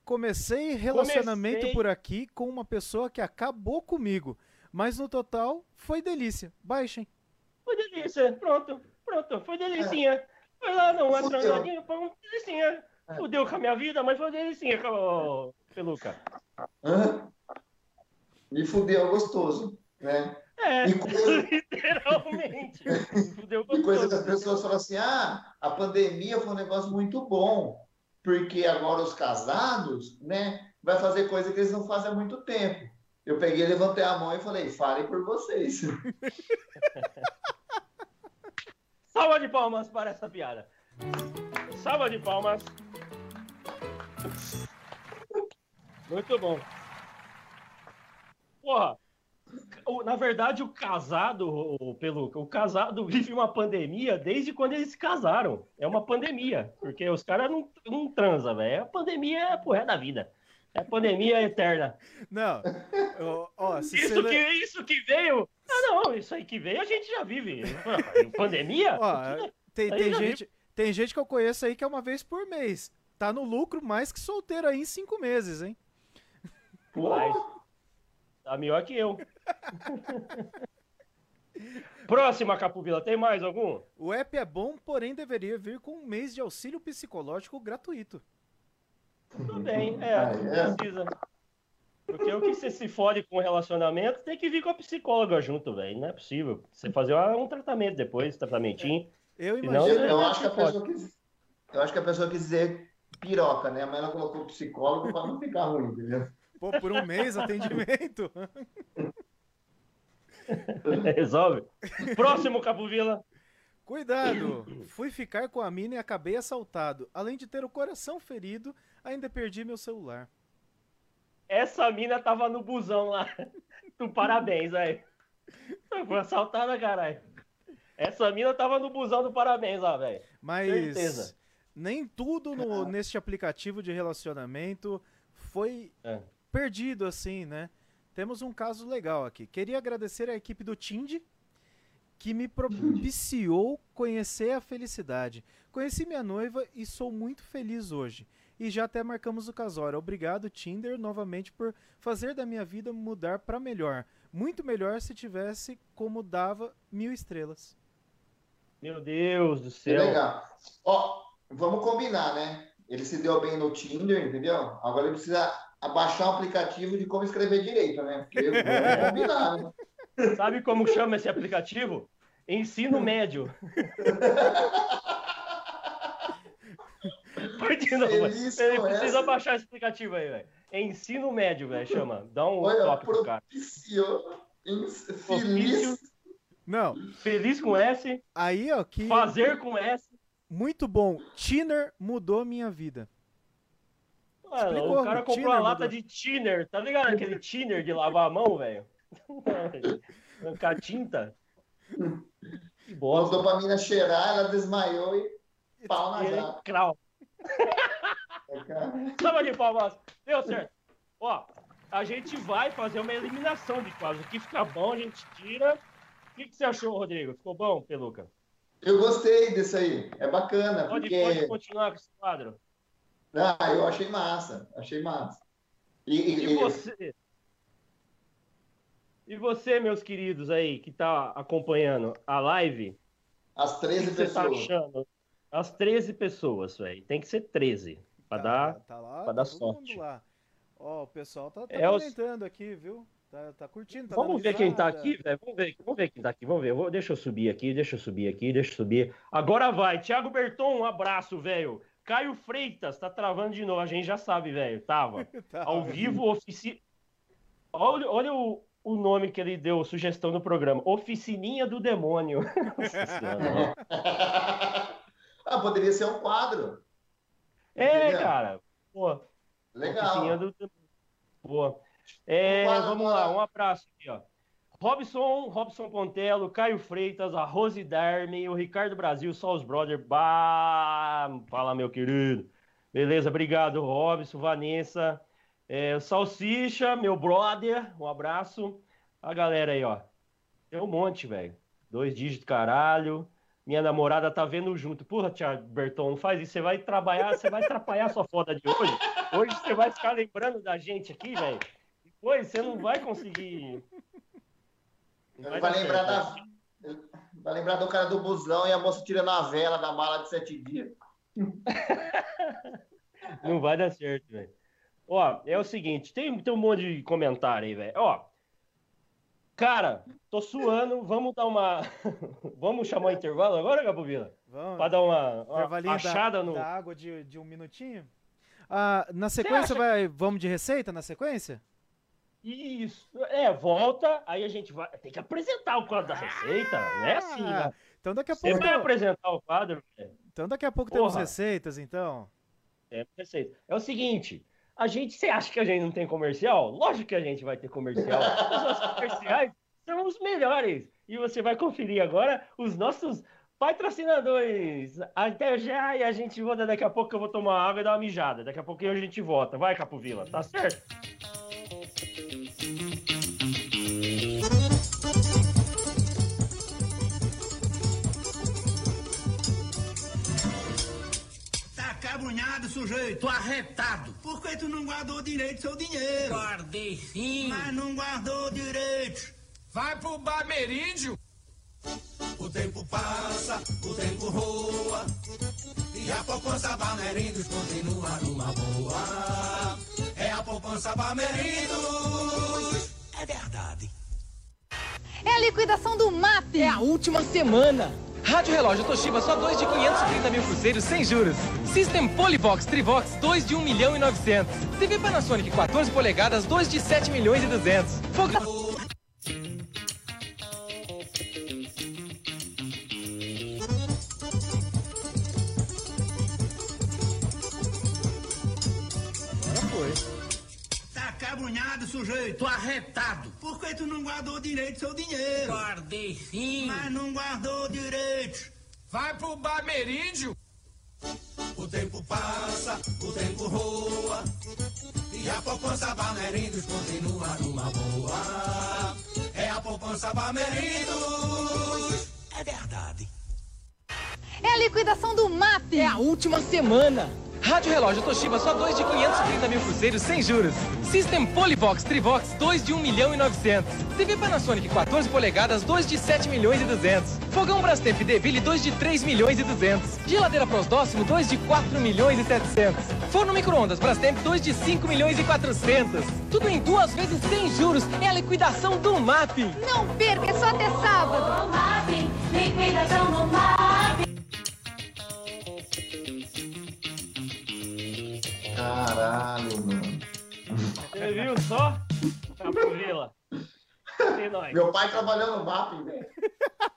Comecei relacionamento Comecei- por aqui com uma pessoa que acabou comigo, mas no total foi delícia. Baixem. Foi delícia. Pronto, pronto. Foi delicinha. Foi lá, não é Fudeu. transadinha, foi uma delicinha. É. Fudeu com a minha vida, mas foi delicinha, Peluca. Hã? Me fudeu gostoso, né? É, E coisa, literalmente. Fudeu e coisa que as gostoso. pessoas falam assim: ah, a pandemia foi um negócio muito bom, porque agora os casados, né, vai fazer coisa que eles não fazem há muito tempo. Eu peguei, levantei a mão e falei: falem por vocês. Salva de palmas para essa piada. Salva de palmas. Muito bom. Porra, na verdade, o casado, o Peluca, o casado vive uma pandemia desde quando eles se casaram. É uma pandemia, porque os caras não, não transam, velho. A pandemia é resto da vida. É pandemia eterna. Não, ó, Isso você que, isso que veio. Ah, não, isso aí que veio a gente já vive. Pandemia? Ó, tem, tem gente, tem gente que eu conheço aí que é uma vez por mês. Tá no lucro mais que solteiro aí em cinco meses, hein? Mas tá melhor que eu. Próxima, Capuvila, tem mais algum? O app é bom, porém deveria vir com um mês de auxílio psicológico gratuito. Tudo bem, é, Ah, é? precisa. Porque o que você se fode com o relacionamento tem que vir com a psicóloga junto, velho. Não é possível. Você fazer um tratamento depois, tratamentinho. Eu Senão imagino. você- Eu, eu acho que a pessoa quis, eu acho que a pessoa quis dizer piroca, né? Mas ela colocou psicólogo para não ficar ruim, entendeu? Pô, por um mês atendimento. Resolve. Próximo, Capuvila. Cuidado! Fui ficar com a mina e acabei assaltado. Além de ter o coração ferido, ainda perdi meu celular. Essa mina tava no busão lá. Tu parabéns, aí. Foi assaltada, caralho. Essa mina tava no busão do parabéns lá, velho. Mas Certeza. nem tudo no, neste aplicativo de relacionamento foi É. perdido assim, né? Temos um caso legal aqui. Queria agradecer à equipe do Tind que me propiciou conhecer a felicidade. Conheci minha noiva e sou muito feliz hoje. E já até marcamos o casório. Obrigado, Tinder, novamente por fazer da minha vida mudar para melhor. Muito melhor se tivesse como dava mil estrelas. Meu Deus do Que céu. legal. Ó, vamos combinar, né? Ele se deu bem no Tinder, entendeu? Agora ele precisa abaixar o aplicativo de como escrever direito, né? Porque vamos combinar, né? Sabe como chama esse aplicativo? Ensino médio. Vai de novo. Feliz Ele precisa essa. baixar esse aplicativo aí, velho. É ensino médio, velho. Chama. Dá um Olha, toque pro cara. Feliz. Não, Feliz com S, aí ó, que fazer com S. muito bom. Tinder mudou minha vida. Mano, Explicou, o cara comprou thinner a lata mudou. de thinner, tá ligado? Aquele thinner de lavar a mão, velho. Arrancar tinta. Que bosta. Botou pra mina cheirar, ela desmaiou e pau na jaca. crau. cara. Salva de palmas. Deu certo. Ó, a gente vai fazer uma eliminação de quadros. O que fica bom, a gente tira. O que, que você achou, Rodrigo? Ficou bom, Peluca? Eu gostei disso aí. É bacana, Pode, porque. pode continuar com esse quadro. Ah, eu achei massa. Achei massa. E, e- E você? E você, meus queridos aí, que tá acompanhando a live, as o que 13 que você tá pessoas. achando? As 13 pessoas, velho. Tem que ser 13. Pra Tá- dar. tá lá, pra tá dar sorte. lá. Ó, o pessoal tá, tá É, os- comentando aqui, viu? Tá, tá curtindo, tá Vamos ver quem tá aqui, velho. Vamos ver, vamos ver quem tá aqui. Vamos ver. Eu vou- deixa eu subir aqui, deixa eu subir aqui, deixa eu subir. Agora vai. Thiago Berton, um abraço, velho. Caio Freitas, tá travando de novo. A gente já sabe, velho. Tava. Tá, Ao vivo, ofici... Olha, olha o, o nome que ele deu, sugestão no programa. Oficininha do Demônio. Nossa Senhora. ah, poderia ser um quadro. é, Entendeu? cara. Pô, Oficininha Legal. do Demônio. Boa. É, vamos lá, um abraço aqui, ó. Robson, Robson Pontelo, Caio Freitas, a Rose Darme, o Ricardo Brasil, só os brother. Bah, fala, meu querido. Beleza, obrigado, Robson, Vanessa. É, Salsicha, meu brother, um abraço. A galera aí, ó. Tem um monte, velho. Dois dígitos, caralho. Minha namorada tá vendo junto. Porra, Thiago Berton, não faz isso. Você vai trabalhar, você vai atrapalhar a sua foda de hoje. Hoje você vai ficar lembrando da gente aqui, velho. Depois você não vai conseguir. Não Vai, dar lembrar certo. da. Vai lembrar do cara do busão e a moça tirando a vela da mala de sete dias. Não vai dar certo, velho. Ó, é o seguinte, tem, tem um monte de comentário aí, velho. Ó, cara, tô suando, vamos dar uma... vamos chamar o intervalo agora, Gapovila? Vamos. Pra dar uma, uma achada da, no... da água de, de um minutinho. Ah, na sequência, vai, vamos de receita na sequência? Isso, é, volta, aí a gente vai... Tem que apresentar o quadro da receita, não é assim, Ah, né? Então daqui a Você pouco, vai apresentar o quadro, velho? então daqui a pouco temos Porra. receitas, então. É, receita. É o seguinte, a gente, você acha que a gente não tem comercial? Lógico que a gente vai ter comercial. Os nossos comerciais são os melhores. E você vai conferir agora os nossos patrocinadores. Até já e a gente volta daqui a pouco eu vou tomar água e dar uma mijada. Daqui a pouquinho a gente volta. Vai, Capovila, tá certo? Sujeito, arretado. Por que tu não guardou direito seu dinheiro? Guardei sim. Mas não guardou direito. Vai pro Bameríndio. O tempo passa, o tempo roa. E a poupança Bamerindos continua numa boa. É a poupança Bamerindos. É verdade. É a liquidação do MAP. É a última semana. Rádio Relógio Toshiba só 2 de 530 mil cruzeiros sem juros. System Polyvox Trivox 2 de 1 milhão e 900. TV Panasonic 14 polegadas 2 de 7 milhões e 200. Fogo... Cabunhado, sujeito, arretado. Por que tu não guardou direito seu dinheiro? Guardei sim. Mas não guardou direito. Vai pro Bameríndio. O tempo passa, o tempo roa. E a poupança Bamerindos continua numa boa. É a poupança Bamerindos. É verdade. É a liquidação do MAP. É a última semana. Rádio Relógio Toshiba só 2 de 530 mil cruzeiros sem juros. System Polyvox Trivox 2 de 1 milhão e 900. TV Panasonic 14 polegadas 2 de 7 milhões e 200. Fogão Brastemp Deville 2 de 3 milhões e 200. Geladeira Prosdóximo 2 de 4 milhões e 700. Forno micro-ondas Brastemp 2 de 5 milhões e 400. Tudo em duas vezes sem juros. É a liquidação do MAP. Não perca, é só até sábado. Liquidação no MAP. Caralho, mano. Você viu só? Nós? Meu pai trabalhou no MAP, velho.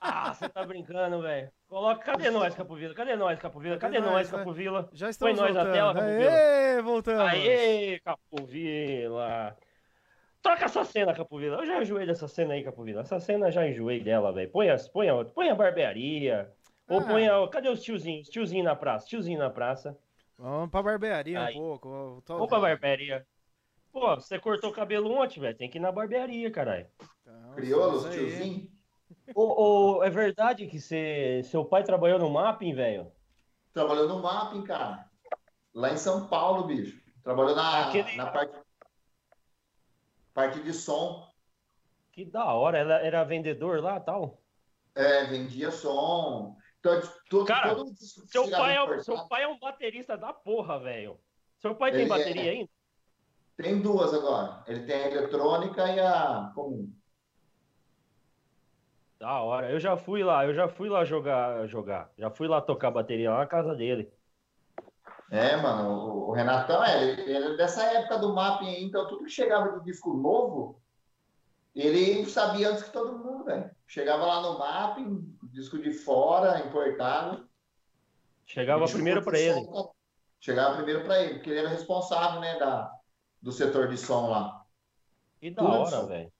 Ah, você tá brincando, velho. Coloca, cadê nós, Capovila? Cadê nós, Capovila? Cadê Cadê nós, nós, né? Capovila? Já Põe estamos nós na voltando. tela, Capovila. Aê, voltamos. Aê, Capovila. Troca essa cena, Capovila. Eu já enjoei dessa cena aí, Capovila. Essa cena eu já enjoei dela, velho. Põe, as- põe, a, põe a barbearia. Ou Ah. põe a. Cadê os tiozinhos? Tiozinho na praça. Tiozinho na praça. Vamos pra barbearia Aí. um pouco. Tô- Vamos pra barbearia. Pô, você cortou o cabelo ontem, velho. Tem que ir na barbearia, caralho. Então, Crioulos, tiozinho. Ô, ô, é verdade que você, seu pai trabalhou no mapping, velho? Trabalhou no MAP, cara. Lá em São Paulo, bicho. Trabalhou na, Aquele- na parte, parte de som. Que da hora. Ela era vendedor lá tal. É, vendia som. Então, todo, Cara, todo Seu pai, é, seu pai é um baterista da porra, velho. Seu pai tem Ele é- bateria ainda? Tem duas agora. Ele tem a eletrônica e a comum. Da hora. Eu já fui lá, eu já fui lá jogar, jogar. Já fui lá tocar bateria lá na casa dele. É, mano, o, Renatão, é, ele, ele é dessa época do mapping aí, então tudo que chegava de disco novo, ele sabia antes que todo mundo, velho. Chegava lá no mapping, disco de fora, importado. Chegava primeiro pra ele. som. Chegava primeiro pra ele, porque ele era responsável, né, da, do setor de som lá. Que da Tudo hora, velho.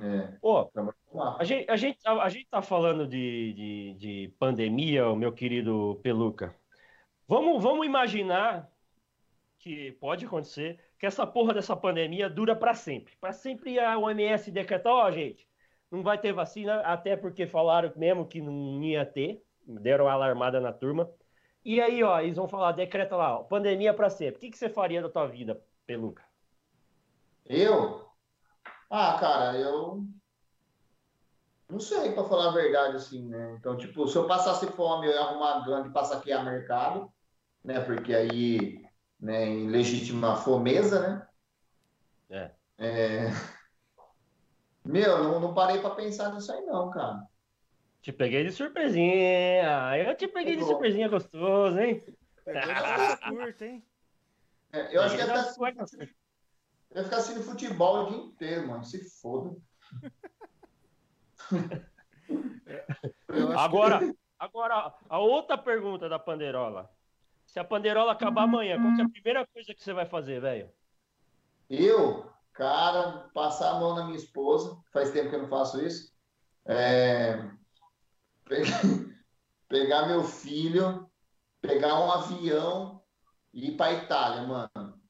É, Pô, mapping. a gente, a, gente, a, a gente tá falando de, de, de pandemia, meu querido Peluca. Vamos, vamos imaginar que pode acontecer que essa porra dessa pandemia dura pra sempre. Pra sempre a OMS decretar, ó, gente, não vai ter vacina, até porque falaram mesmo que não ia ter, deram uma alarmada na turma. E aí, ó, eles vão falar, decreta lá, ó, pandemia pra sempre. O que, que você faria da tua vida, Peluca? Eu? Ah, cara, eu não sei, pra falar a verdade, assim, né? Então, tipo, se eu passasse fome, eu ia arrumar gangue pra saquear mercado, né? Porque aí, né, em legítima fomeza, né? É. É... Meu, não, não parei pra pensar nisso aí, não, cara. Te peguei de surpresinha. Eu te peguei de Pegou. surpresinha gostoso, hein? Curta, hein? É, eu acho que ia Peguei ficar, da cueca. eu ia ficar assistindo futebol o dia inteiro, mano. Se foda. Eu acho Agora, agora, a outra pergunta da Panderola. Se a Panderola acabar amanhã, qual que é a primeira coisa que você vai fazer, velho? Eu, cara, passar a mão na minha esposa, faz tempo que eu não faço isso. É, pegar, meu filho, pegar um avião e ir pra Itália, mano.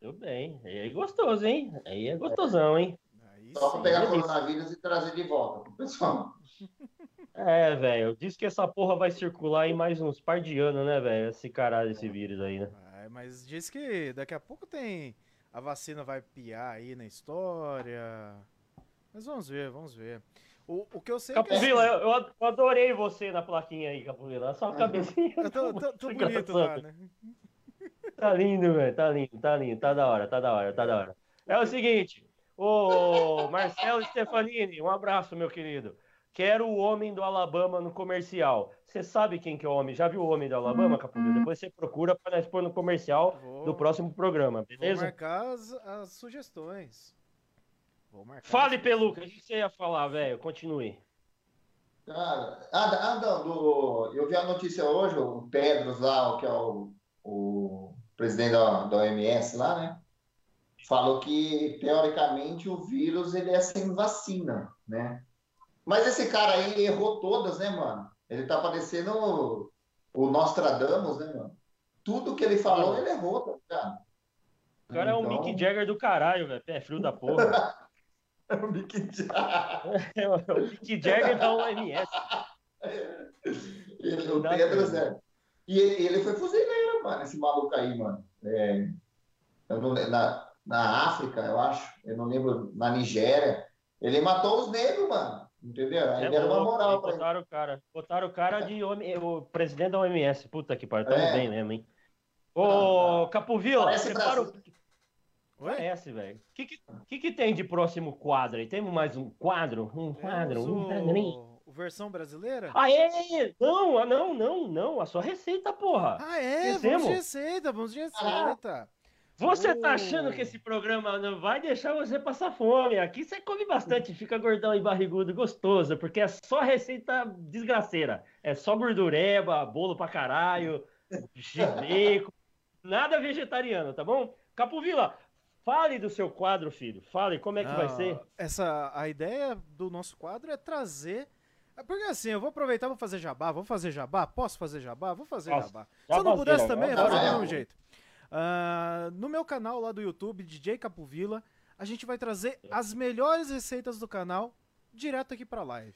Tudo bem. Aí é gostoso, hein? Aí é gostosão, hein? Aí Só pegar delícia. coronavírus e trazer de volta pro pessoal. É, velho. Diz que essa porra vai circular em mais uns par de anos, né, velho? Esse caralho, esse vírus aí, né? Ai, mas diz que daqui a pouco tem. A vacina vai piar aí na história. Mas vamos ver, vamos ver. O, o que eu sei é que. Capovila, eu, eu adorei você na plaquinha aí, Capovila. Só a cabecinha. Eu tô, tô- tô bonito lá, né? Tá lindo, velho. Tá lindo, tá lindo. Tá da hora, tá da hora, tá da hora. É o seguinte, ô Marcelo Stefanini, um abraço, meu querido. Quero o homem do Alabama no comercial. Você sabe quem que é o homem? Já viu o homem do Alabama, Capovila? Depois você procura para nós pôr no comercial Vou- do próximo programa, Vou beleza? marcar as, as sugestões. Vou marcar. Fale, as Peluca, o que você ia falar, velho? Continue. Cara, ah, ah, não, do, eu vi a notícia hoje, o Tedros lá, que é o, o presidente da, da OMS lá, né? Falou que, teoricamente, o vírus ele é sem vacina, né? Mas esse cara aí errou todas, né, mano? Ele tá parecendo o, o Nostradamus, né, mano? Tudo que ele falou, ele errou, tá ligado? O cara é um Então- Mick Jagger do caralho, velho. Pé frio da porra. É o Mick Jagger. É o Mick Jagger da OMS. Ele- O Dá Tedros pena. é. E ele, ele foi fuzileiro, mano, esse maluco aí, mano. É, não na, na África, eu acho. Eu não lembro. Na Nigéria. Ele matou os negros, mano. Entendeu? Aí É deram uma moral pra ele. botaram o cara. Botaram o cara de OM o presidente da OMS. Puta que pariu, tamo É. bem mesmo, hein? Ô, Capovila, Parece prepara o. Parece, velho. O que, que, que tem de próximo quadro aí? Temos mais um quadro? Um quadro? Temos Um quadrinho? o, o versão brasileira? Aê! Não, ah, não, não, não. A sua receita, porra. Ah, é? Esquecemos? Vamos de receita, vamos de receita. Você tá achando que esse programa não vai deixar você passar fome? Aqui você come bastante, fica gordão e barrigudo, gostoso, porque é só receita desgraceira. É só gordureba, bolo pra caralho, bacon, nada vegetariano, tá bom? Capovila, fale do seu quadro, filho. Fale como é que vai Ah, ser. Essa, a ideia do nosso quadro é trazer. é Porque assim, eu vou aproveitar, vou fazer jabá, vou fazer jabá, posso fazer jabá? Vou fazer Nossa, jabá. Se eu não pudesse também, eu fazer do mesmo jeito. Ah, no meu canal lá do YouTube, DJ Capovila, a gente vai trazer as melhores receitas do canal direto aqui pra live.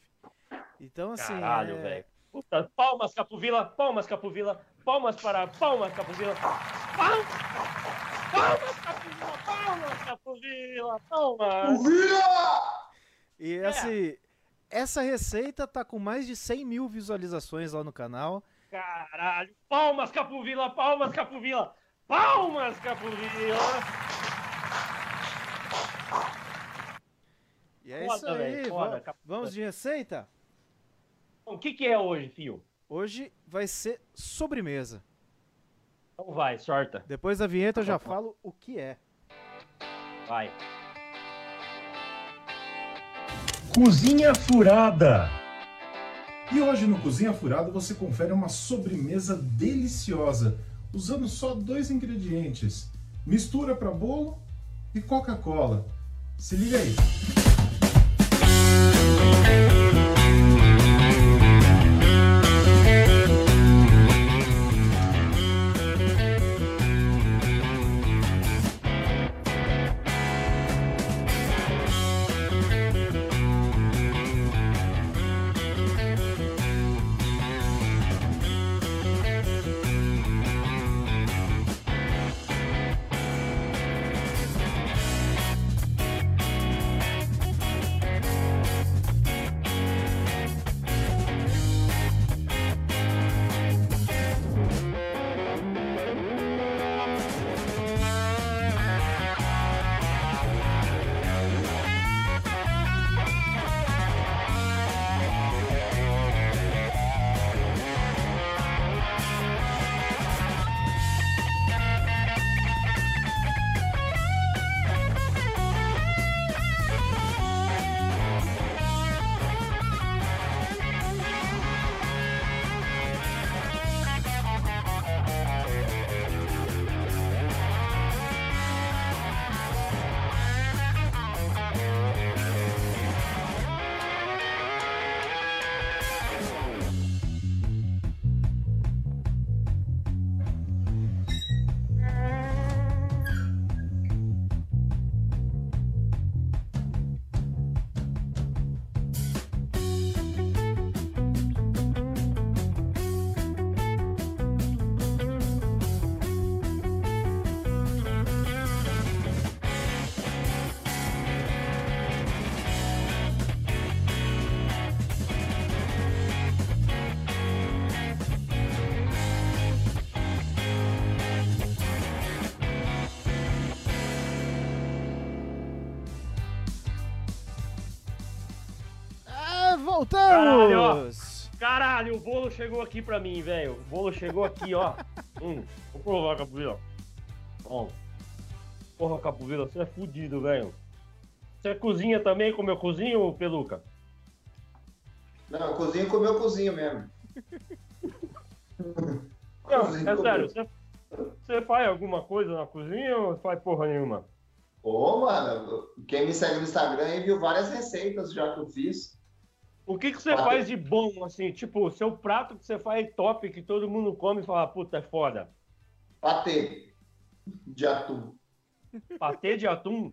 Então, assim. Caralho, é- velho. Puta, Palmas, Capovila, palmas, Capovila, palmas para palmas, Capovila. Palmas, palmas, Capovila, palmas, Capovila, palmas. E É. assim, essa receita tá com mais de 100 mil visualizações lá no canal. Caralho. Palmas, Capuvila, palmas, Capuvila. Palmas, Capuvila. E é Foda, isso aí. velho, foda, va- cap- Vamos de receita? O que que é hoje, fio? Hoje vai ser sobremesa. Então vai, sorta. Depois da vinheta eu já falo o que é. Vai. Cozinha Furada. E hoje no Cozinha Furada você confere uma sobremesa deliciosa, usando só dois ingredientes: mistura para bolo e Coca-Cola. Se liga aí. Bolo chegou aqui pra mim, velho. O bolo chegou aqui, ó. hum, vou provar, Capuvila. Bom. Porra, Capuvila, você é fudido, velho. Você cozinha também como eu cozinho, Peluca? Não, eu cozinho como eu cozinho mesmo. Não, Cozinho é sério, você, você faz alguma coisa na cozinha ou faz porra nenhuma? Ô, mano, quem me segue no Instagram aí viu várias receitas já que eu fiz. O que, que você Ah, faz de bom, assim? Tipo, o seu prato que você faz top, que todo mundo come e fala, puta, é foda. Patê de atum. Patê de atum?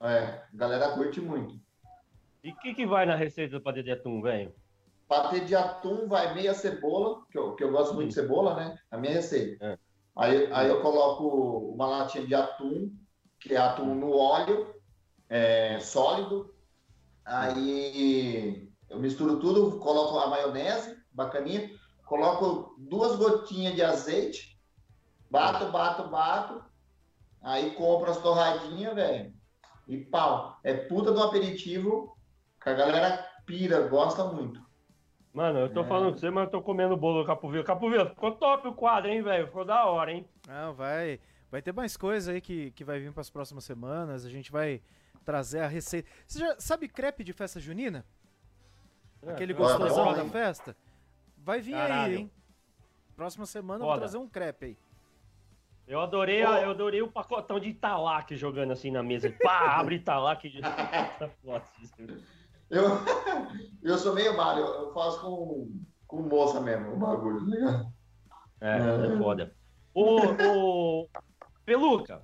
É, a galera curte muito. E o que, que vai na receita do patê de atum, velho? Patê de atum vai meia cebola, que eu, que eu gosto muito de cebola, né? A minha receita. É. Aí, aí eu coloco uma latinha de atum, que é atum no óleo, é, sólido. Aí eu misturo tudo, coloco a maionese, bacaninha, coloco duas gotinhas de azeite, bato, bato, bato. Aí compro as torradinhas, velho. E pau. É puta do aperitivo que a galera pira, gosta muito. Mano, eu tô É. falando com você, mas eu tô comendo bolo do Capovila. Capovila, ficou top o quadro, hein, velho? Ficou da hora, hein? Não, vai. Vai ter mais coisa aí que, que vai vir para as próximas semanas. A gente vai trazer a receita. Você já sabe crepe de festa junina? Aquele É, gostosão bom, da festa? Vai vir Caralho. aí, hein? Próxima semana eu vou Foda. trazer um crepe aí. Eu adorei, a- eu adorei o pacotão de Italac jogando assim na mesa. Pá, abre Italac. Tá foda isso. Eu, eu sou meio mal, eu, eu faço com, com moça mesmo, o bagulho, tá ligado? É, é foda. Ô, ô, Peluca,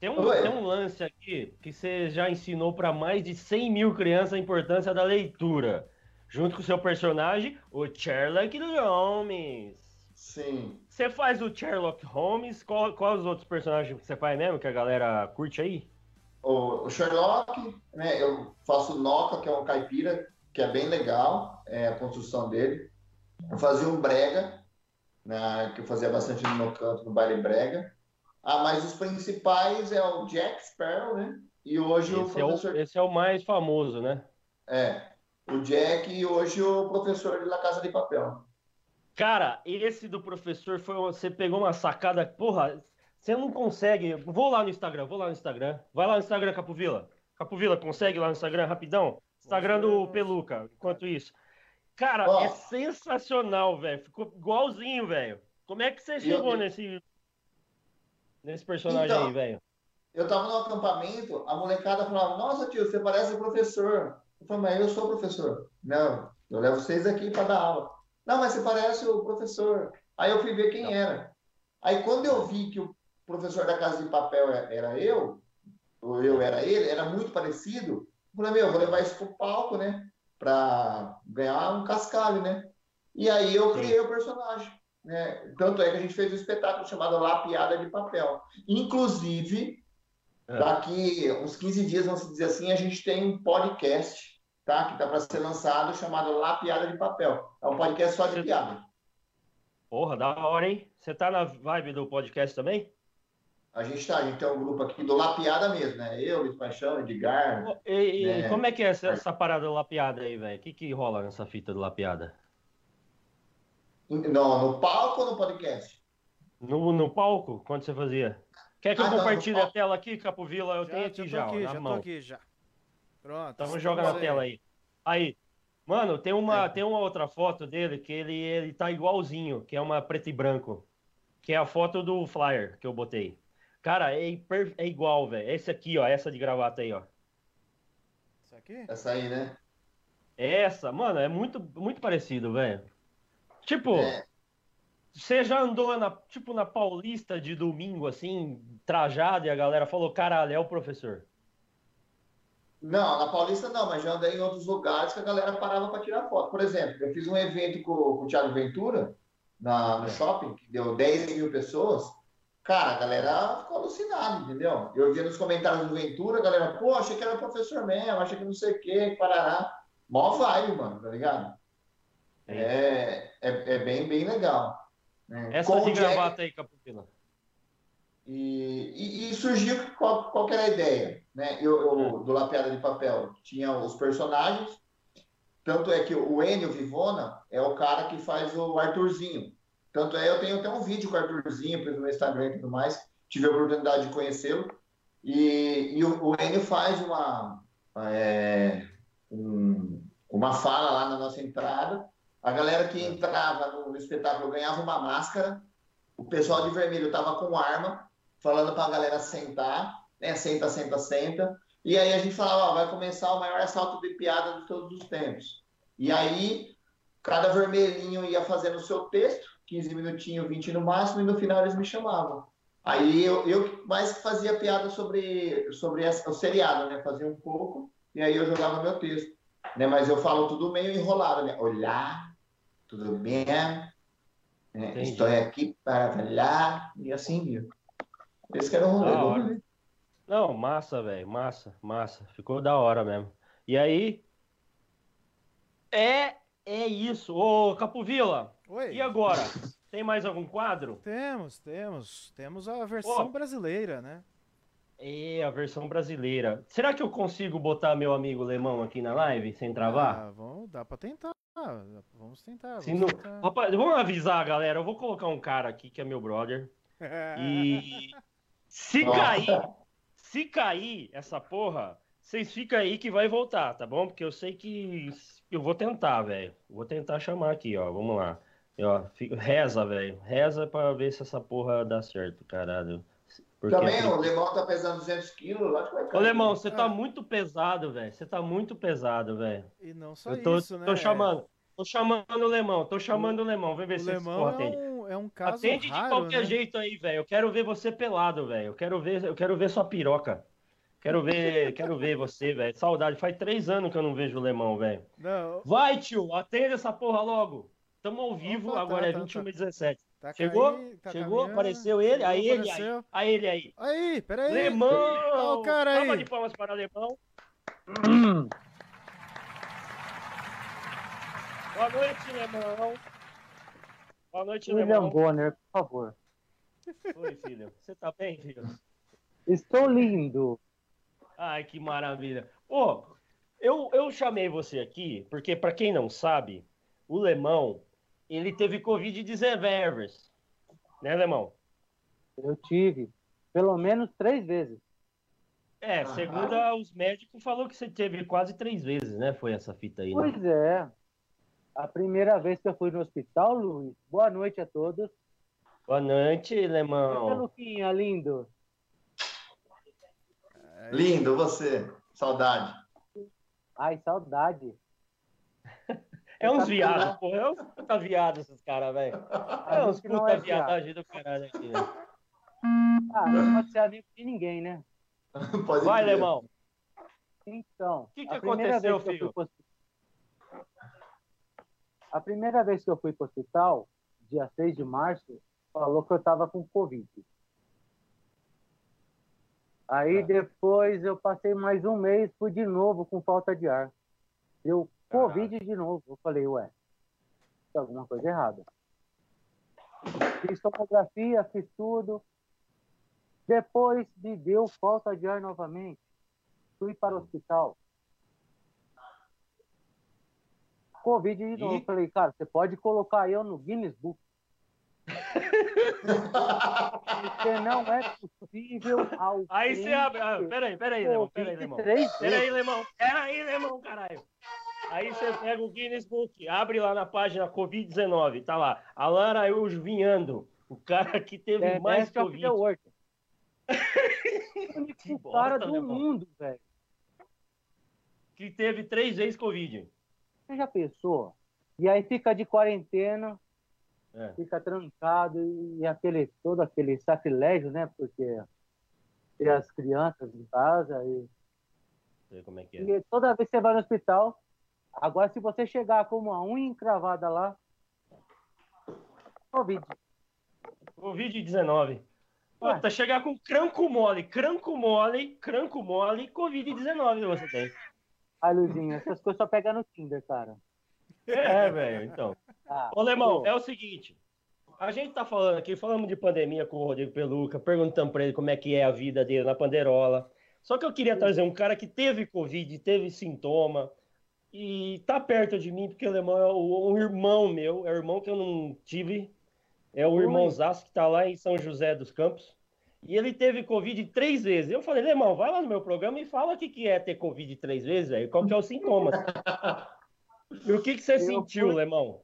tem um, Oi. tem um lance aqui que você já ensinou para mais de 100 mil crianças a importância da leitura. Junto com o seu personagem, o Sherlock Holmes. Sim. Você faz o Sherlock Holmes, qual, qual os outros personagens que você faz mesmo, que a galera curte aí? O, o Sherlock, né, eu faço o Noca, que é um caipira, que é bem legal, é, a construção dele. Eu fazia um brega, né, que eu fazia bastante no meu canto, no baile brega. Ah, mas os principais é o Jack Sparrow, né? E hoje o Esse é o, professor... esse é o mais famoso, né? É, o Jack e hoje o professor de La Casa de Papel. Cara, esse do professor foi. Você pegou uma sacada. Porra, você não consegue. Vou lá no Instagram, vou lá no Instagram. Vai lá no Instagram, Capovila. Capovila, consegue lá no Instagram rapidão? Instagram do Peluca, enquanto isso. Cara, Ó. é sensacional, velho. Ficou igualzinho, velho. Como é que você chegou eu- nesse. Nesse personagem Então, aí, velho? Eu tava no acampamento, a molecada falava, nossa tio, você parece o professor. Eu falei, mas eu sou professor. Não, eu levo vocês aqui para dar aula. Não, mas você parece o professor. Aí eu fui ver quem era. Aí quando eu vi que o professor da Casa de Papel é- era eu, ou eu era ele, era muito parecido, eu falei, meu, eu vou levar isso pro palco, né? Pra ganhar um cascalho, né? E aí eu criei o personagem. Né? Tanto é que a gente fez um espetáculo chamado La Piada de Papel. Inclusive, É. Daqui uns 15 dias, vamos dizer assim, a gente tem um podcast, tá? Que está para ser lançado, chamado La Piada de Papel. É um podcast só de piada. Porra, da hora, hein? Você tá na vibe do podcast também? A gente tá, a gente tem um grupo aqui do La Piada mesmo, né? Eu, Luiz Paixão, Edgar. E, e né? como é que é essa, essa parada do lapiada aí, velho? O que, que rola nessa fita do lapiada? Não, no palco ou no podcast? No, no palco, quando você fazia? Quer que eu Ah, não, no compartilhe a tela aqui, Capovila? Eu Já, tenho já aqui tô já, ó, aqui, na já tô mão. aqui já. Pronto. Então joga na estamos tela aí. Aí. Mano, tem É. uma, tem uma outra foto dele que ele, ele tá igualzinho, que é uma preto e branco. Que é a foto do flyer que eu botei. Cara, é, é igual, velho. Esse aqui, ó. Essa de gravata aí, ó. Isso aqui? Essa aí, né? Essa, mano, é muito, muito parecido, velho. Tipo, É. você já andou na, tipo, na Paulista de domingo, assim, trajado, e a galera falou, caralho, é o professor. Não, na Paulista não, mas já andei em outros lugares que a galera parava para tirar foto. Por exemplo, eu fiz um evento com, com o Thiago Ventura na, no shopping, que deu 10 mil pessoas. Cara, a galera ficou alucinada, entendeu? Eu via nos comentários do Ventura, a galera, pô, achei que era o professor mesmo, achei que não sei o que, parará. Mó vibe, mano, tá ligado? É, é, é bem, bem legal. Né? Essa Com de gravata aí, Capupila. e, e- e surgiu qual, qual era a ideia, né? Eu, eu, do Lapiada de Papel tinha os personagens, tanto é que o Enio Vivona é o cara que faz o Arthurzinho. Tanto é, eu tenho até um vídeo com o Arthurzinho no Instagram e tudo mais, tive a oportunidade de conhecê-lo. E, e o, o Enio faz uma, é, um- uma fala lá na nossa entrada. A galera que entrava no, espetáculo ganhava uma máscara, o pessoal de vermelho estava com arma, falando para a galera sentar, né? Senta, senta, senta. E aí a gente falava, ó, vai começar o maior assalto de piada de todos os tempos. E aí, cada vermelhinho ia fazendo o seu texto, 15 minutinhos, 20 no máximo, e no final eles me chamavam. Aí eu, eu mais fazia piada sobre, sobre essa- o seriado, né? Fazia um pouco, e aí eu jogava meu texto. Né? Mas eu falo tudo meio enrolado, né? Olá, tudo bem? É, Entendi. estou aqui para falar, e assim, viu? Esse que era o rolê. Não, massa, velho, massa, massa. Ficou da hora mesmo. E aí, é, é isso. Ô, Capovila, Oi. e agora? Tem mais algum quadro? Temos, temos. Temos a versão brasileira, né? É, a versão brasileira. Será que eu consigo botar meu amigo Lemão aqui na live sem travar? Ah, vamos, dá pra tentar. Vamos tentar. Vamos não- tentar. Rapaz, vamos avisar, galera. Eu vou colocar um cara aqui que é meu brother. E se Nossa. cair, se cair essa porra, vocês ficam aí que vai voltar, tá bom? Porque eu sei que eu vou tentar, velho. Vou tentar chamar aqui, ó. Vamos lá. E, ó, reza, velho. Reza pra ver se essa porra dá certo, caralho. Porque Também é o Lemão tá pesando 200 quilos, lá que vai Ô, cair. Lemão, você tá Ah. muito pesado, velho. Você tá muito pesado, velho. E não só Eu tô, isso, né? tô chamando. Tô chamando o Lemão, tô chamando o Lemão. Vem ver O se esse Lemão porra é atende. um, é um caso Atende raro, de qualquer né? jeito aí, velho. Eu quero ver você pelado, velho. Eu quero ver, eu quero ver sua piroca. Quero ver, quero ver você, velho. Saudade. Faz três anos que eu não vejo o Lemão, velho. Não, Vai, tio, atende essa porra logo. Tamo ao vivo, Opa, tá, agora é tá, 21 tá. e 17. Tá Chegou? caí- tá Chegou? caminhando. Apareceu ele? Chegou, Aí ele aí. apareceu. Aí ele aí. Aí, peraí. Lemão! Ó o cara aí. de palmas para Lemão. Boa noite, Lemão. Boa noite, William Lemão. Bonner, por favor. Oi, filho. Você tá bem, filho? Estou lindo. Ai, que maravilha. Ô, eu, eu chamei você aqui porque, pra quem não sabe, o Lemão, ele teve Covid-19. Né, Lemão? Eu tive. Pelo menos três vezes. É, segundo a- os médicos, falou que você teve quase três vezes, né? Foi essa fita aí, né? Pois é. A primeira vez que eu fui no hospital, Luiz. Boa noite a todos. Boa noite, Oi, Lemão. Luquinha, lindo. Lindo você. Saudade. Ai, saudade. É uns viados, pô. É uns puta viados esses caras, velho. É A uns puta é viadagem do caralho aqui, né? Ah, não pode ser amigo de ninguém, né? Pode Vai, crer. Lemão. Então, que que a primeira aconteceu, vez que eu filho? fui pro hospi- A primeira vez que eu fui para o hospital, dia 6 de março, falou que eu estava com Covid. Aí Tá. depois eu passei mais um mês, fui de novo com falta de ar. Deu Covid de novo. Eu falei, ué, tem alguma coisa errada. Fiz tomografia, fiz tudo. Depois me deu falta de ar novamente. Fui para o hospital. Covid de novo. E? Falei, cara, você pode colocar eu no Guinness Book. Porque não é possível alguém Aí você abre. Ah, peraí, peraí, Lemão. Peraí, Lemão. Peraí. Lemão. Peraí, Lemão, caralho. Aí você pega o Guinness Book, abre lá na página Covid-19, tá lá. Alan Araújo Vinhando, o cara que teve É, mais Best of Covid. O cara do Lemão. mundo, velho. Que teve três vezes Covid. Você já pensou? E aí fica de quarentena, É, fica trancado e aquele, todo aquele sacrilégio, né? Porque tem as crianças em casa e, sei como é que é. e toda vez que você vai no hospital, agora se você chegar com uma unha encravada lá, Covid. Covid-19. Ué. Puta, chegar com cranco mole, cranco mole, cranco mole, Covid-19 você tem. Ai, Luizinho, essas coisas só pegam no Tinder, cara. É, velho, então. Ah, Ô, Lemão, é o seguinte. A gente tá falando aqui, falamos de pandemia com o Rodrigo Peluca, perguntando pra ele como é que é a vida dele na Panderola. Só que eu queria trazer um cara que teve Covid, teve sintoma, e tá perto de mim, porque o Lemão é o- um irmão meu, é o irmão que eu não tive, é o irmão Zaço, que tá lá em São José dos Campos. E ele teve Covid três vezes. Eu falei, Lemão, vai lá no meu programa e fala o que, que é ter Covid três vezes, aí, qual que é os sintomas. E o que, que você Eu sentiu, fui- Lemão?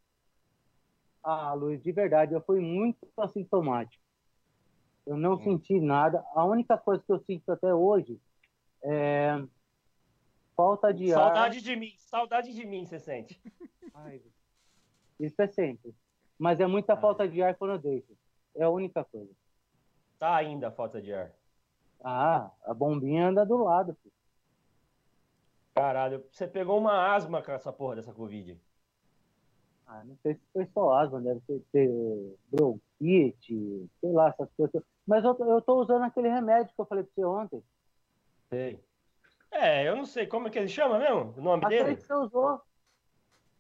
Ah, Luiz, de verdade, eu fui muito assintomático. Eu não senti nada. A única coisa que eu sinto até hoje é falta de ar. Saudade de mim, saudade de mim, você sente. Ai, isso é sempre. Mas é muita falta de ar quando eu deito. É a única coisa. Tá ainda a falta de ar. Ah, a bombinha anda do lado. filho. Caralho, você pegou uma asma com essa porra dessa Covid. Ah, não sei se foi só asma, deve ter, ter bronquite, sei lá, essas coisas. Mas eu, eu tô usando aquele remédio que eu falei pra você ontem. Sei. É, eu não sei como é que ele chama mesmo, o nome Aquele dele. que você usou.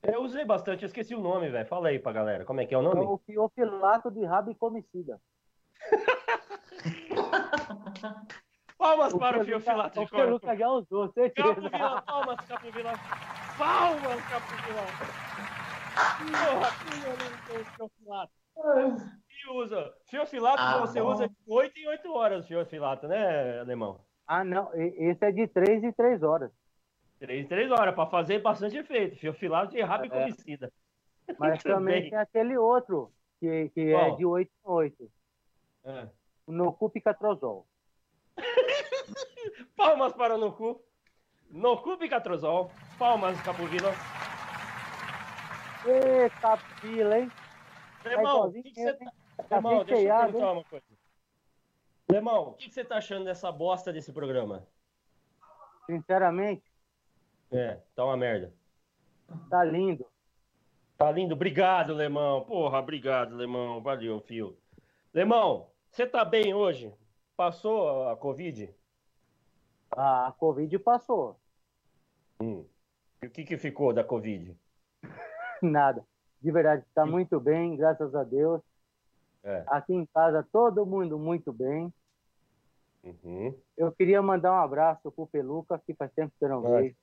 Eu usei bastante, eu esqueci o nome, velho. Fala aí pra galera, como é que é o É nome? o fiofilato de rabo e comicida. Palmas para o Fiofilato O de corpo. Peluca já usou, certeza. Capo Vila, palmas, Capo Vila. Palmas, Capo Vila. Porra, eu tenho Fiofilato? E usa. Fiofilato Ah, você bom. usa de 8 em 8 horas, Fiofilato, né, Alemão? Ah, não. e- Esse é de 3 em 3 horas. 3 em 3 horas, pra fazer bastante efeito. Fiofilato de rabo e É. comicida. Mas também tem aquele outro, que, que é de 8 em 8. É. No Cupicatrozol. Palmas para o Nocu. Nocu Picatrozol. Palmas, Capovila. Eita, pila, hein? Lemão, o igualzinho que, que você tá... Tá Lemão, deixa eu perguntar hein? uma coisa. Lemão, o que, que você tá achando dessa bosta desse programa? Sinceramente, É, tá uma merda. tá lindo. Tá lindo? Obrigado, Lemão. Porra, obrigado, Lemão. Valeu, fio. Lemão, você tá bem hoje? Passou a Covid? Ah, A Covid passou. Hum. E o que que ficou da Covid? Nada. de verdade, está muito bem, graças a Deus. É. Aqui em casa, todo mundo muito bem. Uhum. Eu queria mandar um abraço pro Peluca, que faz tempo que eu não vejo.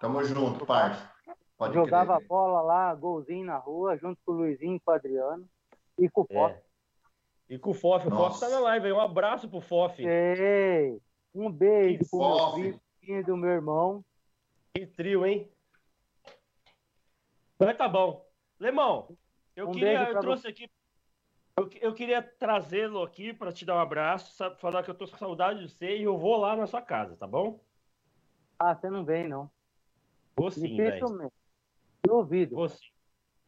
Tamo junto, parça. Pode Jogava crer. bola lá, golzinho na rua, junto com o Luizinho e com o Adriano. E com o Fof. É. E com o Fof, o Fof tá na live aí. Um abraço pro Fof. Ei, um beijo Que pro meu Fof. filho, do meu irmão. Que trio, hein? Mas tá bom. Lemão, eu Um queria, beijo eu trouxe aqui, eu, eu queria trazê-lo aqui para te dar um abraço, sabe, falar que eu tô com saudade de você e eu vou lá na sua casa, tá bom? Ah, você não vem, não. Vou sim, velho. Dificilmente. Duvido. Vou sim.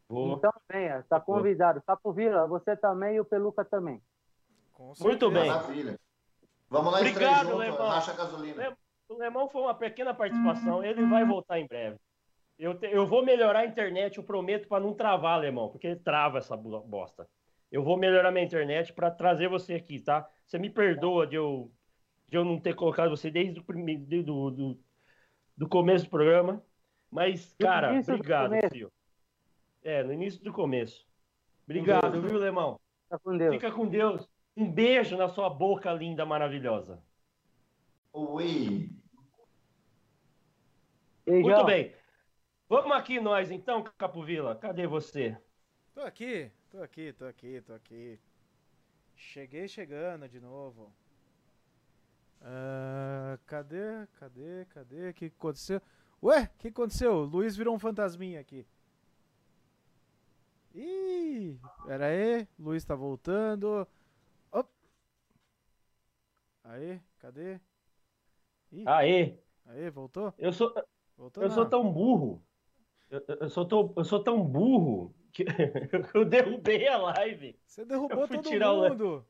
Vou. Então venha, tá convidado. Capo Vila, você também e o Peluca também. Com Muito bem. Maravilha. Vamos lá Obrigado, junto, Lemão. racha gasolina. O Lemão foi uma pequena participação, ele vai voltar em breve. Eu, te- eu vou melhorar a internet, eu prometo, para não travar, Lemão, porque trava essa bo- bosta. Eu vou melhorar minha internet para trazer você aqui, tá? Você me perdoa de eu, de eu não ter colocado você desde o primeiro, do, do, do- do começo do programa. Mas, cara, obrigado, filho. É, no início do começo. Obrigado, Deus. viu, Lemão? Fica com Deus. Fica com Deus. Um beijo na sua boca linda, maravilhosa. Beijão. Muito bem. Vamos aqui nós então, Capovila. Cadê você? Tô aqui, tô aqui, tô aqui, tô aqui. Cheguei chegando de novo. Ah, cadê, cadê, cadê? O que aconteceu? Ué, o que aconteceu? O Luiz virou um fantasminha aqui. Ih, pera aí, Luiz tá voltando. Op. Aí, cadê? Ih, Aê, aí, voltou? eu sou, Voltou eu não. sou tão burro. Eu, eu sou tão, eu sou tão burro que eu derrubei a live. Você derrubou todo tirar o mundo.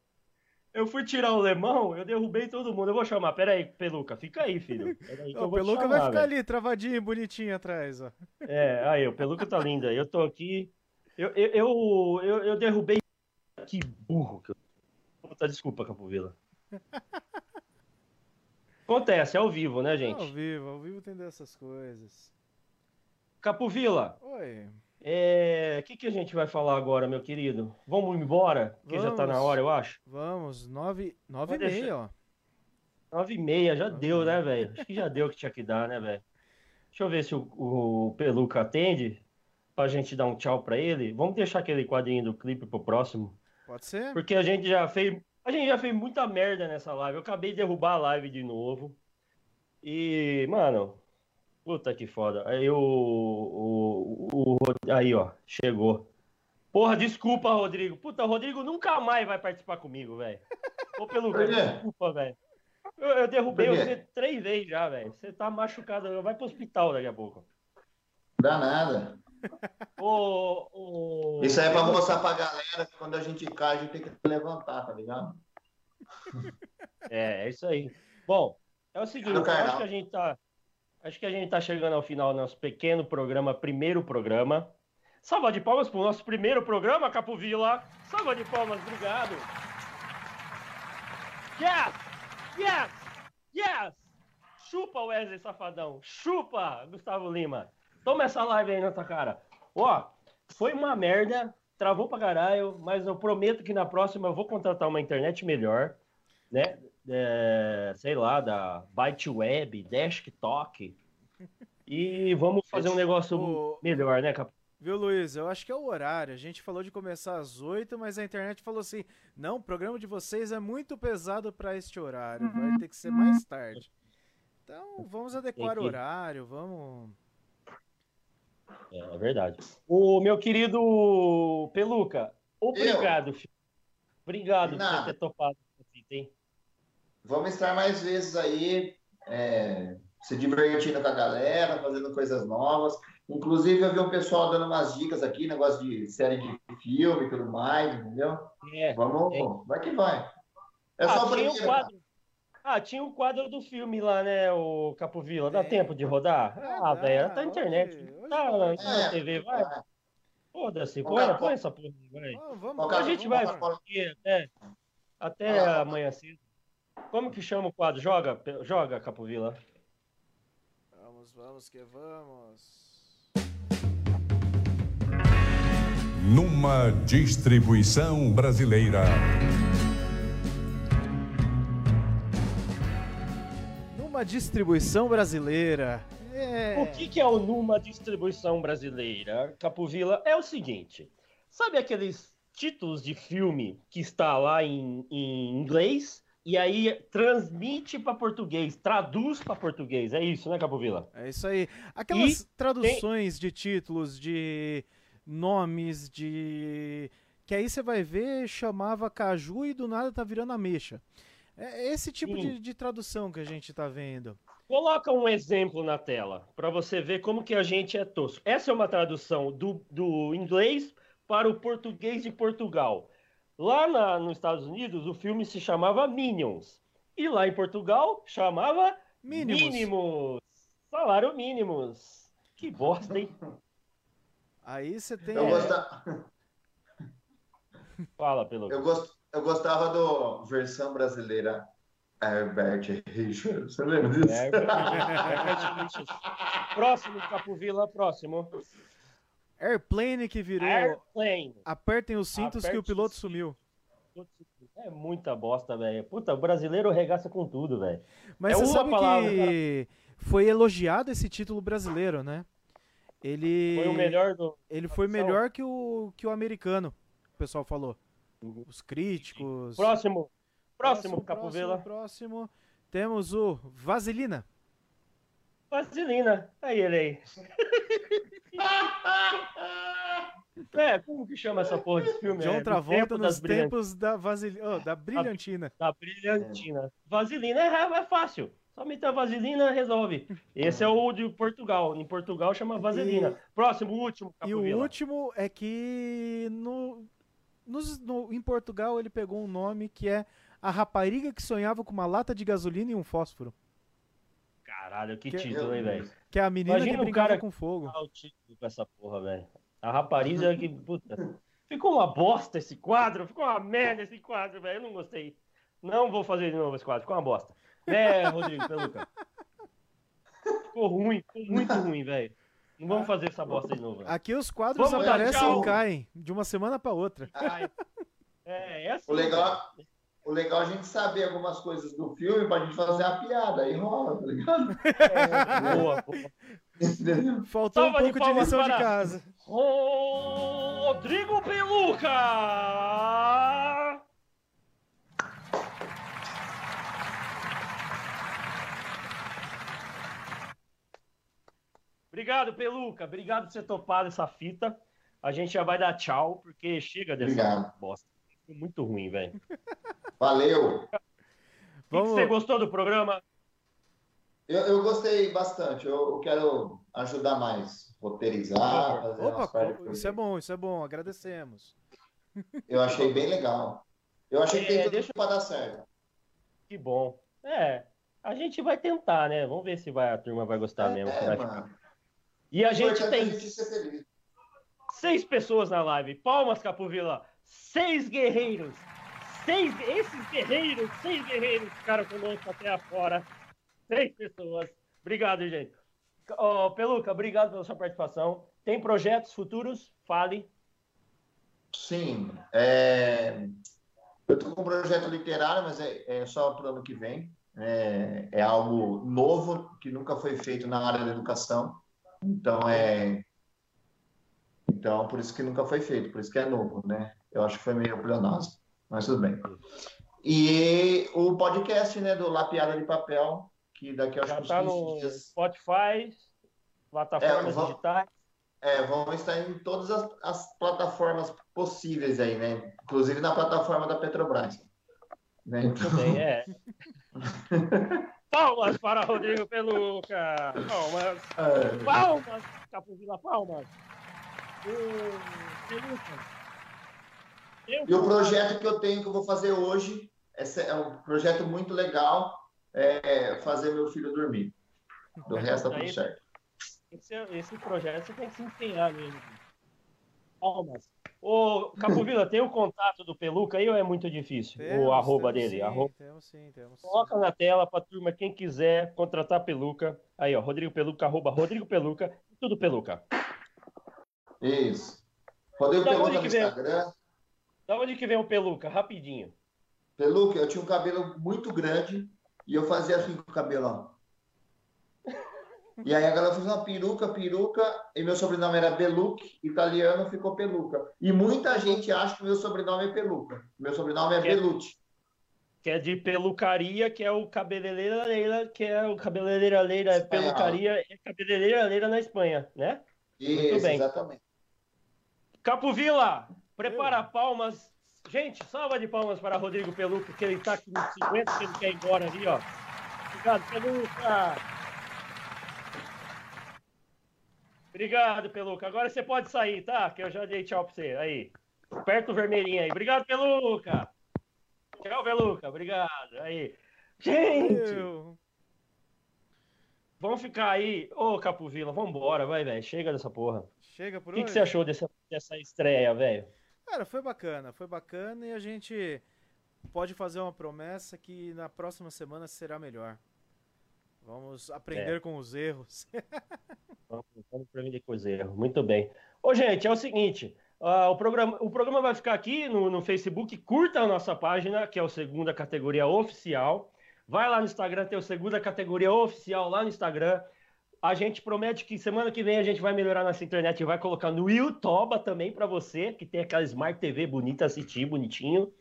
Eu fui tirar o lemão, eu derrubei todo mundo. Eu vou chamar. Pera aí, Peluca, fica aí, filho. Aí o Peluca chamar, vai ficar velho. ali, travadinho, bonitinho atrás, ó. É, aí, o Peluca tá lindo aí. Eu tô aqui. Eu, eu, eu, eu, derrubei. Que burro que eu. Puta, desculpa, Capovila. Acontece, é ao vivo, né, gente? Ao vivo, ao vivo tem dessas coisas. Capovila, Oi. é, o que, que a gente vai falar agora, meu querido? Vamos embora? Que já tá na hora, eu acho. Vamos, nove, nove e meia, deixar. ó. Nove e meia, já Nove deu, meia. né, velho? Acho que já deu o que tinha que dar, né, velho? Deixa eu ver se o, o Peluca atende pra gente dar um tchau pra ele. Vamos deixar aquele quadrinho do clipe pro próximo. Pode ser? Porque a gente já fez. A gente já fez muita merda nessa live. Eu acabei de derrubar a live de novo. E, mano, puta que foda. Aí o. o, o- o- aí, ó, chegou. Porra, desculpa, Rodrigo. Puta, o Rodrigo nunca mais vai participar comigo, velho. Peluca, Por quê? desculpa, velho. Eu, eu derrubei quê? você três vezes já, velho. Você tá machucado. Vai pro hospital daqui a pouco. Dá nada. Ô, ô, Isso aí é pra mostrar pra galera que quando a gente cai, a gente tem que levantar, tá ligado? É, é isso aí. Bom, é o seguinte, eu acho que a gente tá. Acho que a gente tá chegando ao final do nosso pequeno programa, primeiro programa. Salva de palmas pro nosso primeiro programa, Capovila. Salva de palmas, obrigado. Yes! Yes! Yes! Chupa, Wesley Safadão. Chupa, Gustavo Lima. Toma essa live aí na cara. Ó, foi uma merda, travou pra caralho, mas eu prometo que na próxima eu vou contratar uma internet melhor, né? É, sei lá, da Byte Web, Desktop. E vamos fazer um negócio Ô, melhor, né, Cap? Viu, Luiz? Eu acho que é o horário. A gente falou de começar às 8, mas a internet falou assim: não, o programa de vocês é muito pesado para este horário. Vai ter que ser mais tarde. Então, vamos adequar o horário, vamos. É, é verdade. O meu querido Peluca, obrigado, filho. Obrigado por ter topado? Vamos estar mais vezes aí, é, se divertindo com a galera, fazendo coisas novas. Inclusive, eu vi um pessoal dando umas dicas aqui, negócio de série de filme e tudo mais, entendeu? É. Vamos, é. vai que vai. É ah, só tinha primeiro. um quadro. Ah, tinha um quadro do filme lá, né, o Capovila? Dá Tem. tempo de rodar? É, Ah, velho, tá na Hoje- internet. hoje Tá pode. na É, TV, vai. vai. Foda-se, põe, põe essa porra, aí, vai. Vamos, vamos, A gente vamos vai falar- aqui até, até amanhã cedo. Como que chama o quadro? Joga, joga Capovila. Vamos, vamos que vamos. Numa distribuição brasileira. Numa distribuição brasileira. É... O que, que é o Numa Distribuição Brasileira, Capovila? É o seguinte: sabe aqueles títulos de filme que está lá em, em inglês e aí transmite para português, traduz para português? É isso, né, Capovila? É isso aí. Aquelas e traduções tem... de títulos, de nomes, de. Que aí você vai ver, chamava caju e do nada tá virando ameixa. É esse tipo de, de, tradução que a gente tá vendo. Coloca um exemplo na tela para você ver como que a gente é tosco. Essa é uma tradução do, do inglês para o português de Portugal. Lá na, nos Estados Unidos, o filme se chamava Minions. E lá em Portugal, chamava Mínimos. Mínimos. Salário mínimos. Que bosta, hein? Aí você tem. Eu gostava... Fala, pelo. Eu, gost... eu gostava do versão brasileira Herbert Richards. Você lembra disso? Herbert, Richards. Próximo, Capovila, próximo. Airplane que virou. Airplane. Apertem os cintos Aperte que o piloto sumiu. É muita bosta, velho. Puta, o brasileiro regaça com tudo, velho. Mas é você sabe palavra, que cara. foi elogiado esse título brasileiro, né? Ele foi o melhor do Ele foi melhor que o que o americano, o pessoal falou. Uhum. Os críticos. Próximo. Próximo, próximo Capovela. Próximo, temos o Vaselina. Vaselina. Aí ele aí. É, como que chama essa porra de filme? John é, Travolta nos tempos da vaselina, oh, da brilhantina. Da, da brilhantina. Vaselina é, é fácil. Só meter a vaselina resolve. Esse é o de Portugal. Em Portugal chama vaselina. E... Próximo, último. E o último é que no, no, em Portugal ele pegou um nome que é a rapariga que sonhava com uma lata de gasolina e um fósforo. Caralho, que, que título, hein, velho? Que é a menina Imagina que brincava cara com fogo. o título com essa porra, velho. A rapariga que, puta. Ficou uma bosta esse quadro, ficou uma merda esse quadro, velho. Eu não gostei. Não vou fazer de novo esse quadro, ficou uma bosta. Né, Rodrigo Peluca? Ficou ruim, ficou muito ruim, velho. Não vamos fazer essa bosta de novo. Véio. Aqui os quadros vamos aparecem e caem de uma semana para outra. Ai. É, é assim. O legal, o legal é a gente saber algumas coisas do filme pra gente fazer a piada. Aí rola, tá ligado? É, boa, boa. Faltou Salva um pouco de, de lição de casa. Rodrigo Peluca! Obrigado, Peluca. Obrigado por ter topado essa fita. A gente já vai dar tchau, porque chega dessa Obrigado. bosta. Muito ruim, velho. Valeu. Vamos... Você gostou do programa? Eu, eu gostei bastante. Eu, eu, quero ajudar mais, roteirizar. Fazer Opa, isso é bom, isso é bom. Agradecemos. Eu achei bem legal. Eu achei que tem é, tudo deixa... para dar certo. Que bom. É, a gente vai tentar, né? Vamos ver se vai, a turma vai gostar é, mesmo. É, vai e a gente tem a gente seis pessoas na live. Palmas, Capovila. Seis guerreiros seis, esses guerreiros, seis guerreiros ficaram conosco até afora. Seis pessoas. Obrigado, gente. Oh, Peluca, obrigado pela sua participação. Tem projetos futuros? Fale. Sim. É... Eu estou com um projeto literário, mas é, é só para o ano que vem. É, é, algo novo que nunca foi feito na área da educação. Então é. Então, por isso que nunca foi feito, por isso que é novo, né? Eu acho que foi meio pleonasmo mas tudo bem. E o podcast, né, do Lapiada de Papel, que daqui a uns tá no dias... Spotify, plataformas é, digitais. É, vão estar em todas as, as, plataformas possíveis aí, né? Inclusive na plataforma da Petrobras. Né? Então... Bem, é. palmas para Rodrigo Peluca! Palmas! É. Palmas, Capovila, palmas! Peluca, e o projeto que eu tenho que eu vou fazer hoje é um projeto muito legal, é fazer meu filho dormir. Do resto tá tudo certo. Esse, esse projeto você tem que se empenhar mesmo. Palmas. Ô, Capovila, tem o contato do Peluca aí ou é muito difícil? Temos, o arroba dele? Sim, arroba... Temos sim, temos Coloca na tela pra turma, quem quiser contratar Peluca. Aí, ó, Rodrigo Peluca, arroba Rodrigo Peluca, tudo Peluca. Isso. Rodrigo Da Peluca no? Instagram. Da onde que vem o Peluca? Rapidinho. Peluca, eu tinha um cabelo muito grande e eu fazia assim com o cabelão. E aí a galera fez uma peruca, peruca, e meu sobrenome era Beluc, italiano ficou Peluca. E muita gente acha que meu sobrenome é Peluca. Meu sobrenome é Que é- Belucci. Que é de pelucaria, que é o cabeleireira leira, que é o cabeleireira leira, é pelucaria, é cabeleireira leira na Espanha, né? Isso, bem. exatamente. Capovila, prepara palmas. Gente, salva de palmas para Rodrigo Peluca, que ele tá com 50, que ele quer ir embora ali, ó. Obrigado, Peluca. Obrigado, Peluca. Agora você pode sair, tá? Que eu já dei tchau pra você. Aí. Aperta o vermelhinho aí. Obrigado, Peluca. Tchau, Peluca. Obrigado. Aí. Gente! Eu- Vamos ficar aí. Ô, Capovila, vambora, vai, velho. Chega dessa porra. Chega por O que, que você achou dessa, dessa estreia, velho? Cara, foi bacana, foi bacana e a gente pode fazer uma promessa que na próxima semana será melhor. Vamos aprender É. com os erros. Vamos, vamos aprender coisa erro. Muito bem. Ô, gente, é o seguinte. ah, o, programa, o programa vai ficar aqui no, no Facebook. Curta a nossa página, que é o segunda categoria oficial. Vai lá no Instagram, tem o segunda categoria oficial lá no Instagram. A gente promete que semana que vem a gente vai melhorar nossa internet e vai colocar no YouTube também para você, que tem aquela Smart TV bonita assistir, bonitinho.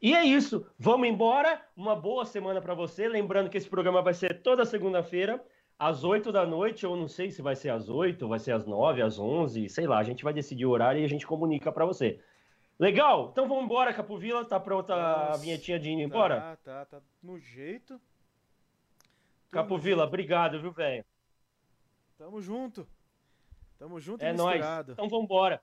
E é isso. Vamos embora. Uma boa semana para você. Lembrando que esse programa vai ser toda segunda-feira, às 8 da noite, ou não sei se vai ser às 8, vai ser às 9, às 11, sei lá. A gente vai decidir o horário e a gente comunica para você. Legal? Então vamos embora, Capovila. Tá pronta a vinhetinha de ir embora? Tá, tá, tá no jeito. Capovila, obrigado, viu, velho? Tamo junto. Tamo junto É e nóis. misturado. Então vamos embora.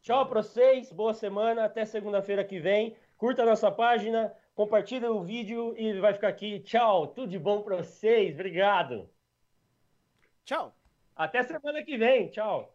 Tchau pra vocês, boa semana, até segunda-feira que vem. Curta a nossa página, compartilha o vídeo e vai ficar aqui. Tchau, tudo de bom pra vocês, obrigado. Tchau. Até semana que vem, tchau.